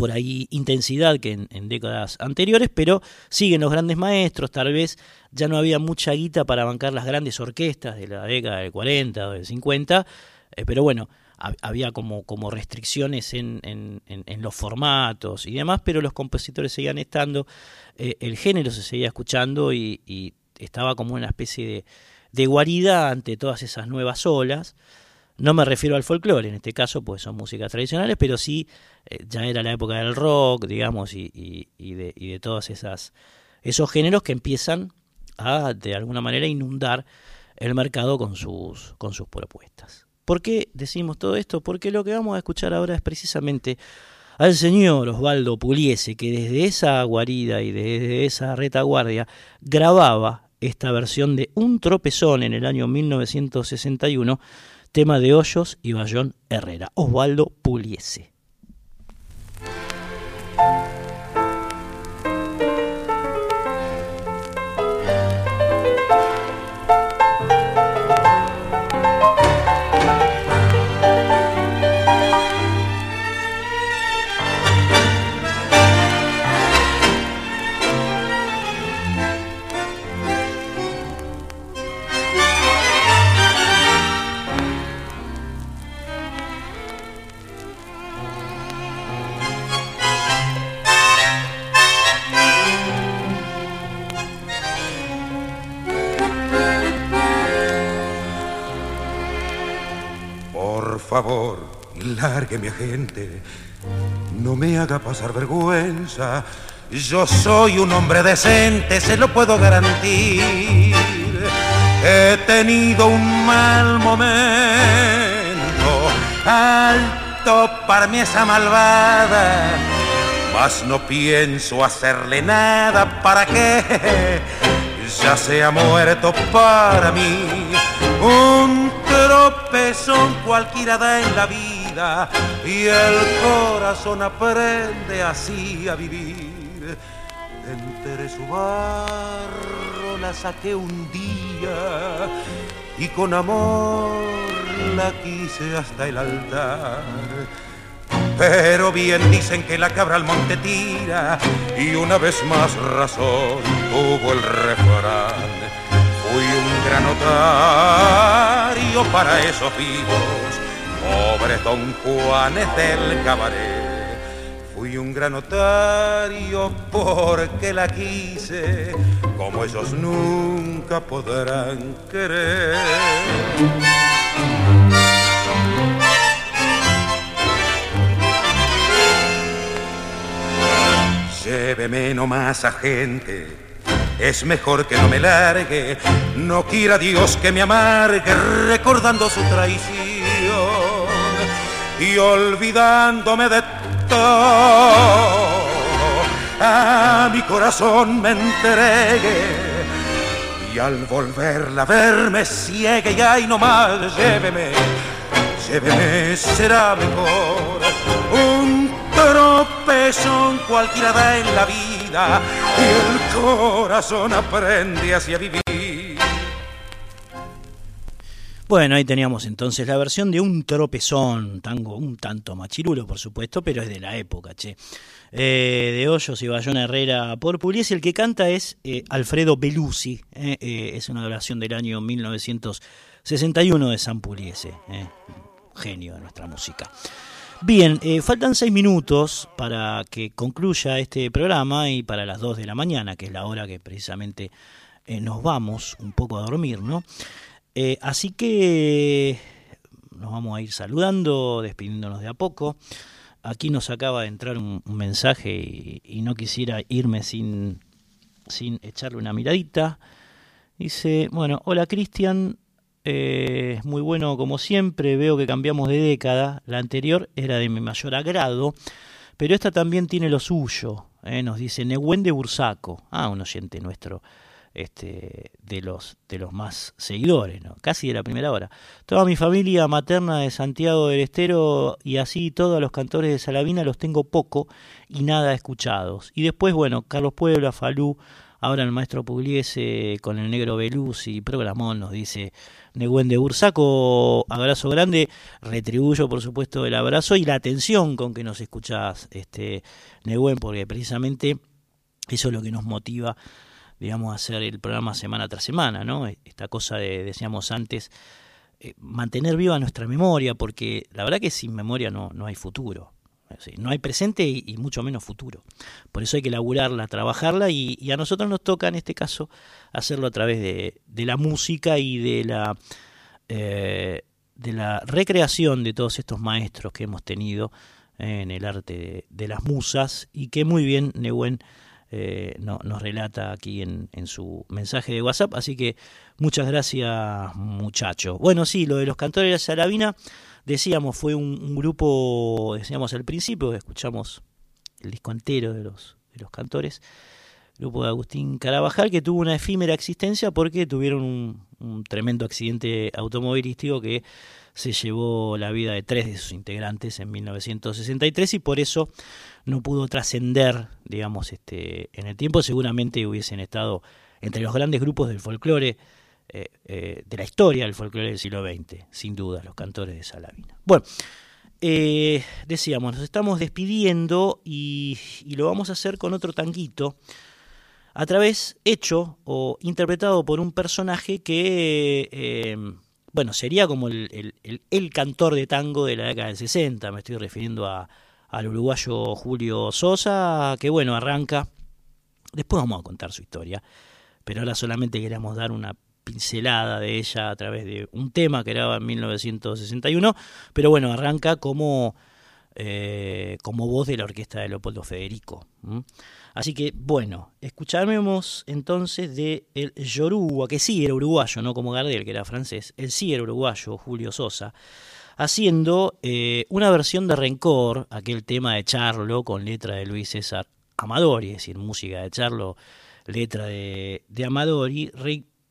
S4: por ahí intensidad que en, décadas anteriores, pero siguen los grandes maestros, tal vez ya no había mucha guita para bancar las grandes orquestas de la década del 40 o del 50, eh, pero bueno, había como, como restricciones en, en, los formatos y demás, pero los compositores seguían estando, eh, el género se seguía escuchando y, estaba como una especie de, de guarida ante todas esas nuevas olas. No me refiero al folclore, en este caso, pues son músicas tradicionales, pero sí eh, ya era la época del rock, digamos, y, y, de, y de todos esas, esos géneros que empiezan a, de alguna manera, inundar el mercado con sus, con sus propuestas. ¿Por qué decimos todo esto? Porque lo que vamos a escuchar ahora es precisamente al señor Osvaldo Puliese, que desde esa guarida y desde esa retaguardia grababa esta versión de Un tropezón en el año 1961 tema de Hoyos y Bayón Herrera, Osvaldo Puliese.
S13: Favor, largue mi agente, no me haga pasar vergüenza. Yo soy un hombre decente, se lo puedo garantir. He tenido un mal momento, alto para mí esa malvada, mas no pienso hacerle nada para qué ya se ha muerto para mí. Un tropezón cualquiera da en la vida y el corazón aprende así a vivir. Entre su barro la saqué un día y con amor la quise hasta el altar pero bien dicen que la cabra al monte tira y una vez más razón tuvo el refrán. Fui un granatario para esos vivos, pobre don Juanes del cabaret. Fui un granotario porque la quise, como ellos nunca podrán querer. Lléveme nomás a gente, es mejor que no me largue, no quiera Dios que me amargue recordando su traición y olvidándome de todo, a mi corazón me entregue y al volverla a verme ciegue y ay nomás lléveme, lléveme será mejor. Un tropezón cualquiera da en la vida y el corazón aprende hacia vivir.
S4: Bueno, ahí teníamos entonces la versión de un tropezón, tango un tanto machirulo, por supuesto, pero es de la época, che. Eh, de Hoyos y Bayona Herrera por Pugliese, el que canta es eh, Alfredo Belusi, eh, es una grabación del año 1961 de San Pugliese, genio de nuestra música. Bien, eh, faltan seis minutos para que concluya este programa y para las dos de la mañana, que es la hora que precisamente eh, nos vamos un poco a dormir, ¿no? Eh, así que nos vamos a ir saludando, despidiéndonos de a poco. Aquí nos acaba de entrar un, un mensaje y, y, no quisiera irme sin, sin echarle una miradita. Dice, bueno, hola Cristian, eh, muy bueno como siempre, veo que cambiamos de década, la anterior era de mi mayor agrado, pero esta también tiene lo suyo, eh, nos dice Nehuen de Bursaco, ah, un oyente nuestro este, de, los, de los más seguidores, ¿no? casi de la primera hora. Toda mi familia materna de Santiago del Estero y así todos los cantores de Salavina los tengo poco y nada escuchados. Y después, bueno, Carlos Puebla, Falú, ahora el maestro Pugliese con el negro Beluz y Programón nos dice Neguen de Bursaco, abrazo grande, retribuyo por supuesto el abrazo y la atención con que nos escuchás, este, Neguen, porque precisamente eso es lo que nos motiva digamos, hacer el programa semana tras semana, ¿no? Esta cosa de, decíamos antes, eh, mantener viva nuestra memoria, porque la verdad que sin memoria no, no hay futuro. No hay presente y, mucho menos futuro. Por eso hay que laburarla, trabajarla y, a nosotros nos toca en este caso hacerlo a través de, de la música y de la, eh, de la recreación de todos estos maestros que hemos tenido eh, en el arte de, las musas y que muy bien Nehuen eh, no, nos relata aquí en, en, su mensaje de WhatsApp. Así que muchas gracias muchachos. Bueno, sí, lo de los cantores de Salavina decíamos, fue un, grupo, decíamos al principio, escuchamos el disco entero de los, de los cantores, grupo de Agustín Carabajal, que tuvo una efímera existencia porque tuvieron un, un, tremendo accidente automovilístico que se llevó la vida de tres de sus integrantes en 1963 y por eso no pudo trascender, digamos, este, en el tiempo, seguramente hubiesen estado entre los grandes grupos del folclore eh, eh, de la historia del folclore del siglo XX, sin duda, los cantores de Salavina. Bueno, eh, decíamos, nos estamos despidiendo y, lo vamos a hacer con otro tanguito, a través, hecho o interpretado por un personaje que, bueno, sería como el, cantor de tango de la década del 60, me estoy refiriendo a, al uruguayo Julio Sosa, que bueno, arranca, después vamos a contar su historia, pero ahora solamente queremos dar una pincelada de ella a través de un tema que graba en 1961, pero bueno, arranca como, eh, como voz de la orquesta de Leopoldo Federico. Así que bueno, escucharemos entonces de el Yoruba, que sí era uruguayo, no como Gardel, que era francés, él sí era uruguayo, Julio Sosa, haciendo eh, una versión de Rencor, aquel tema de Charlo con letra de Luis César Amadori, es decir, música de Charlo, letra de, de Amadori,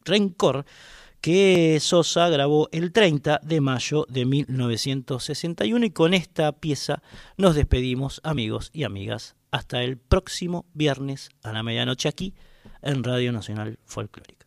S4: Rencor, que Sosa grabó el 30 de mayo de 1961 y con esta pieza nos despedimos amigos y amigas hasta el próximo viernes a la medianoche aquí en Radio Nacional Folclórica.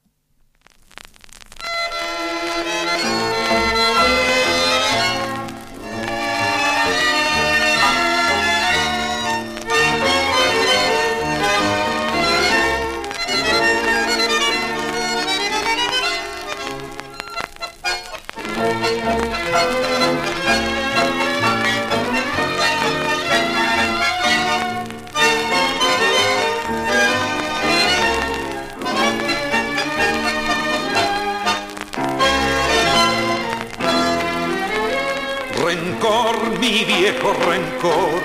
S15: Viejo rencor,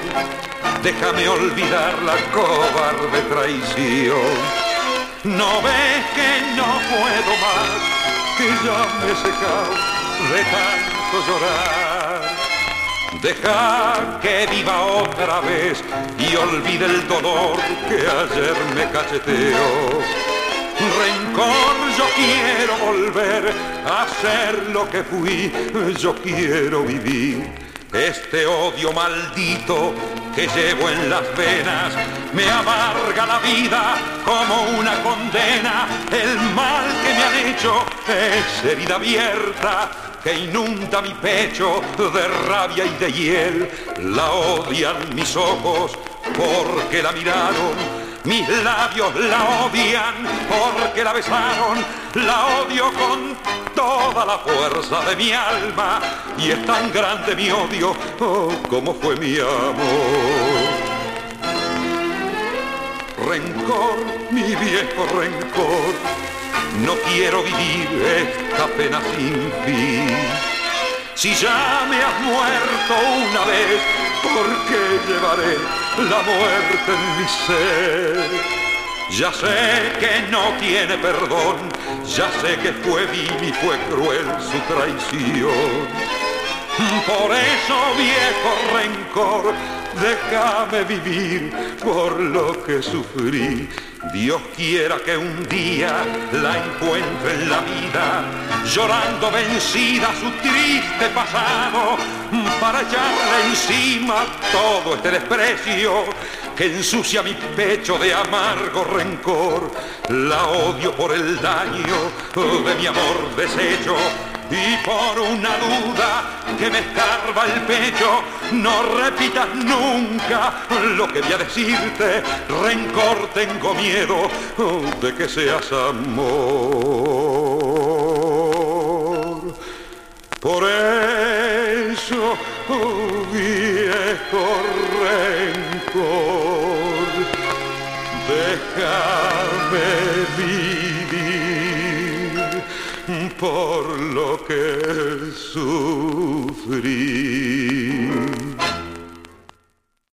S15: déjame olvidar la cobarde traición. No ves que no puedo más, que ya me he secado de tanto llorar. Deja que viva otra vez y olvide el dolor que ayer me cacheteó. Rencor, yo quiero volver a ser lo que fui, yo quiero vivir este odio maldito que llevo en las venas me amarga la vida como una condena. El mal que me han hecho es herida abierta que inunda mi pecho de rabia y de hiel. La odian mis ojos porque la miraron mis labios la odian porque la besaron, la odio con toda la fuerza de mi alma y es tan grande mi odio oh, como fue mi amor. Rencor, mi viejo rencor, no quiero vivir esta pena sin fin. Si ya me has muerto una vez, ¿por qué llevaré la muerte en mi ser. Ya sé que no tiene perdón, ya sé que fue vil y fue cruel su traición. Por eso, viejo rencor, déjame vivir por lo que sufrí Dios quiera que un día la encuentre en la vida, llorando vencida su triste pasado, para echarle encima todo este desprecio que ensucia mi pecho de amargo rencor. La odio por el daño de mi amor deshecho y por una duda que me escarba el pecho, no repitas nunca lo que voy a decirte, rencor tengo miedo de que seas amor. Por eso, viejo rencor, déjame vivir por lo que sufrí.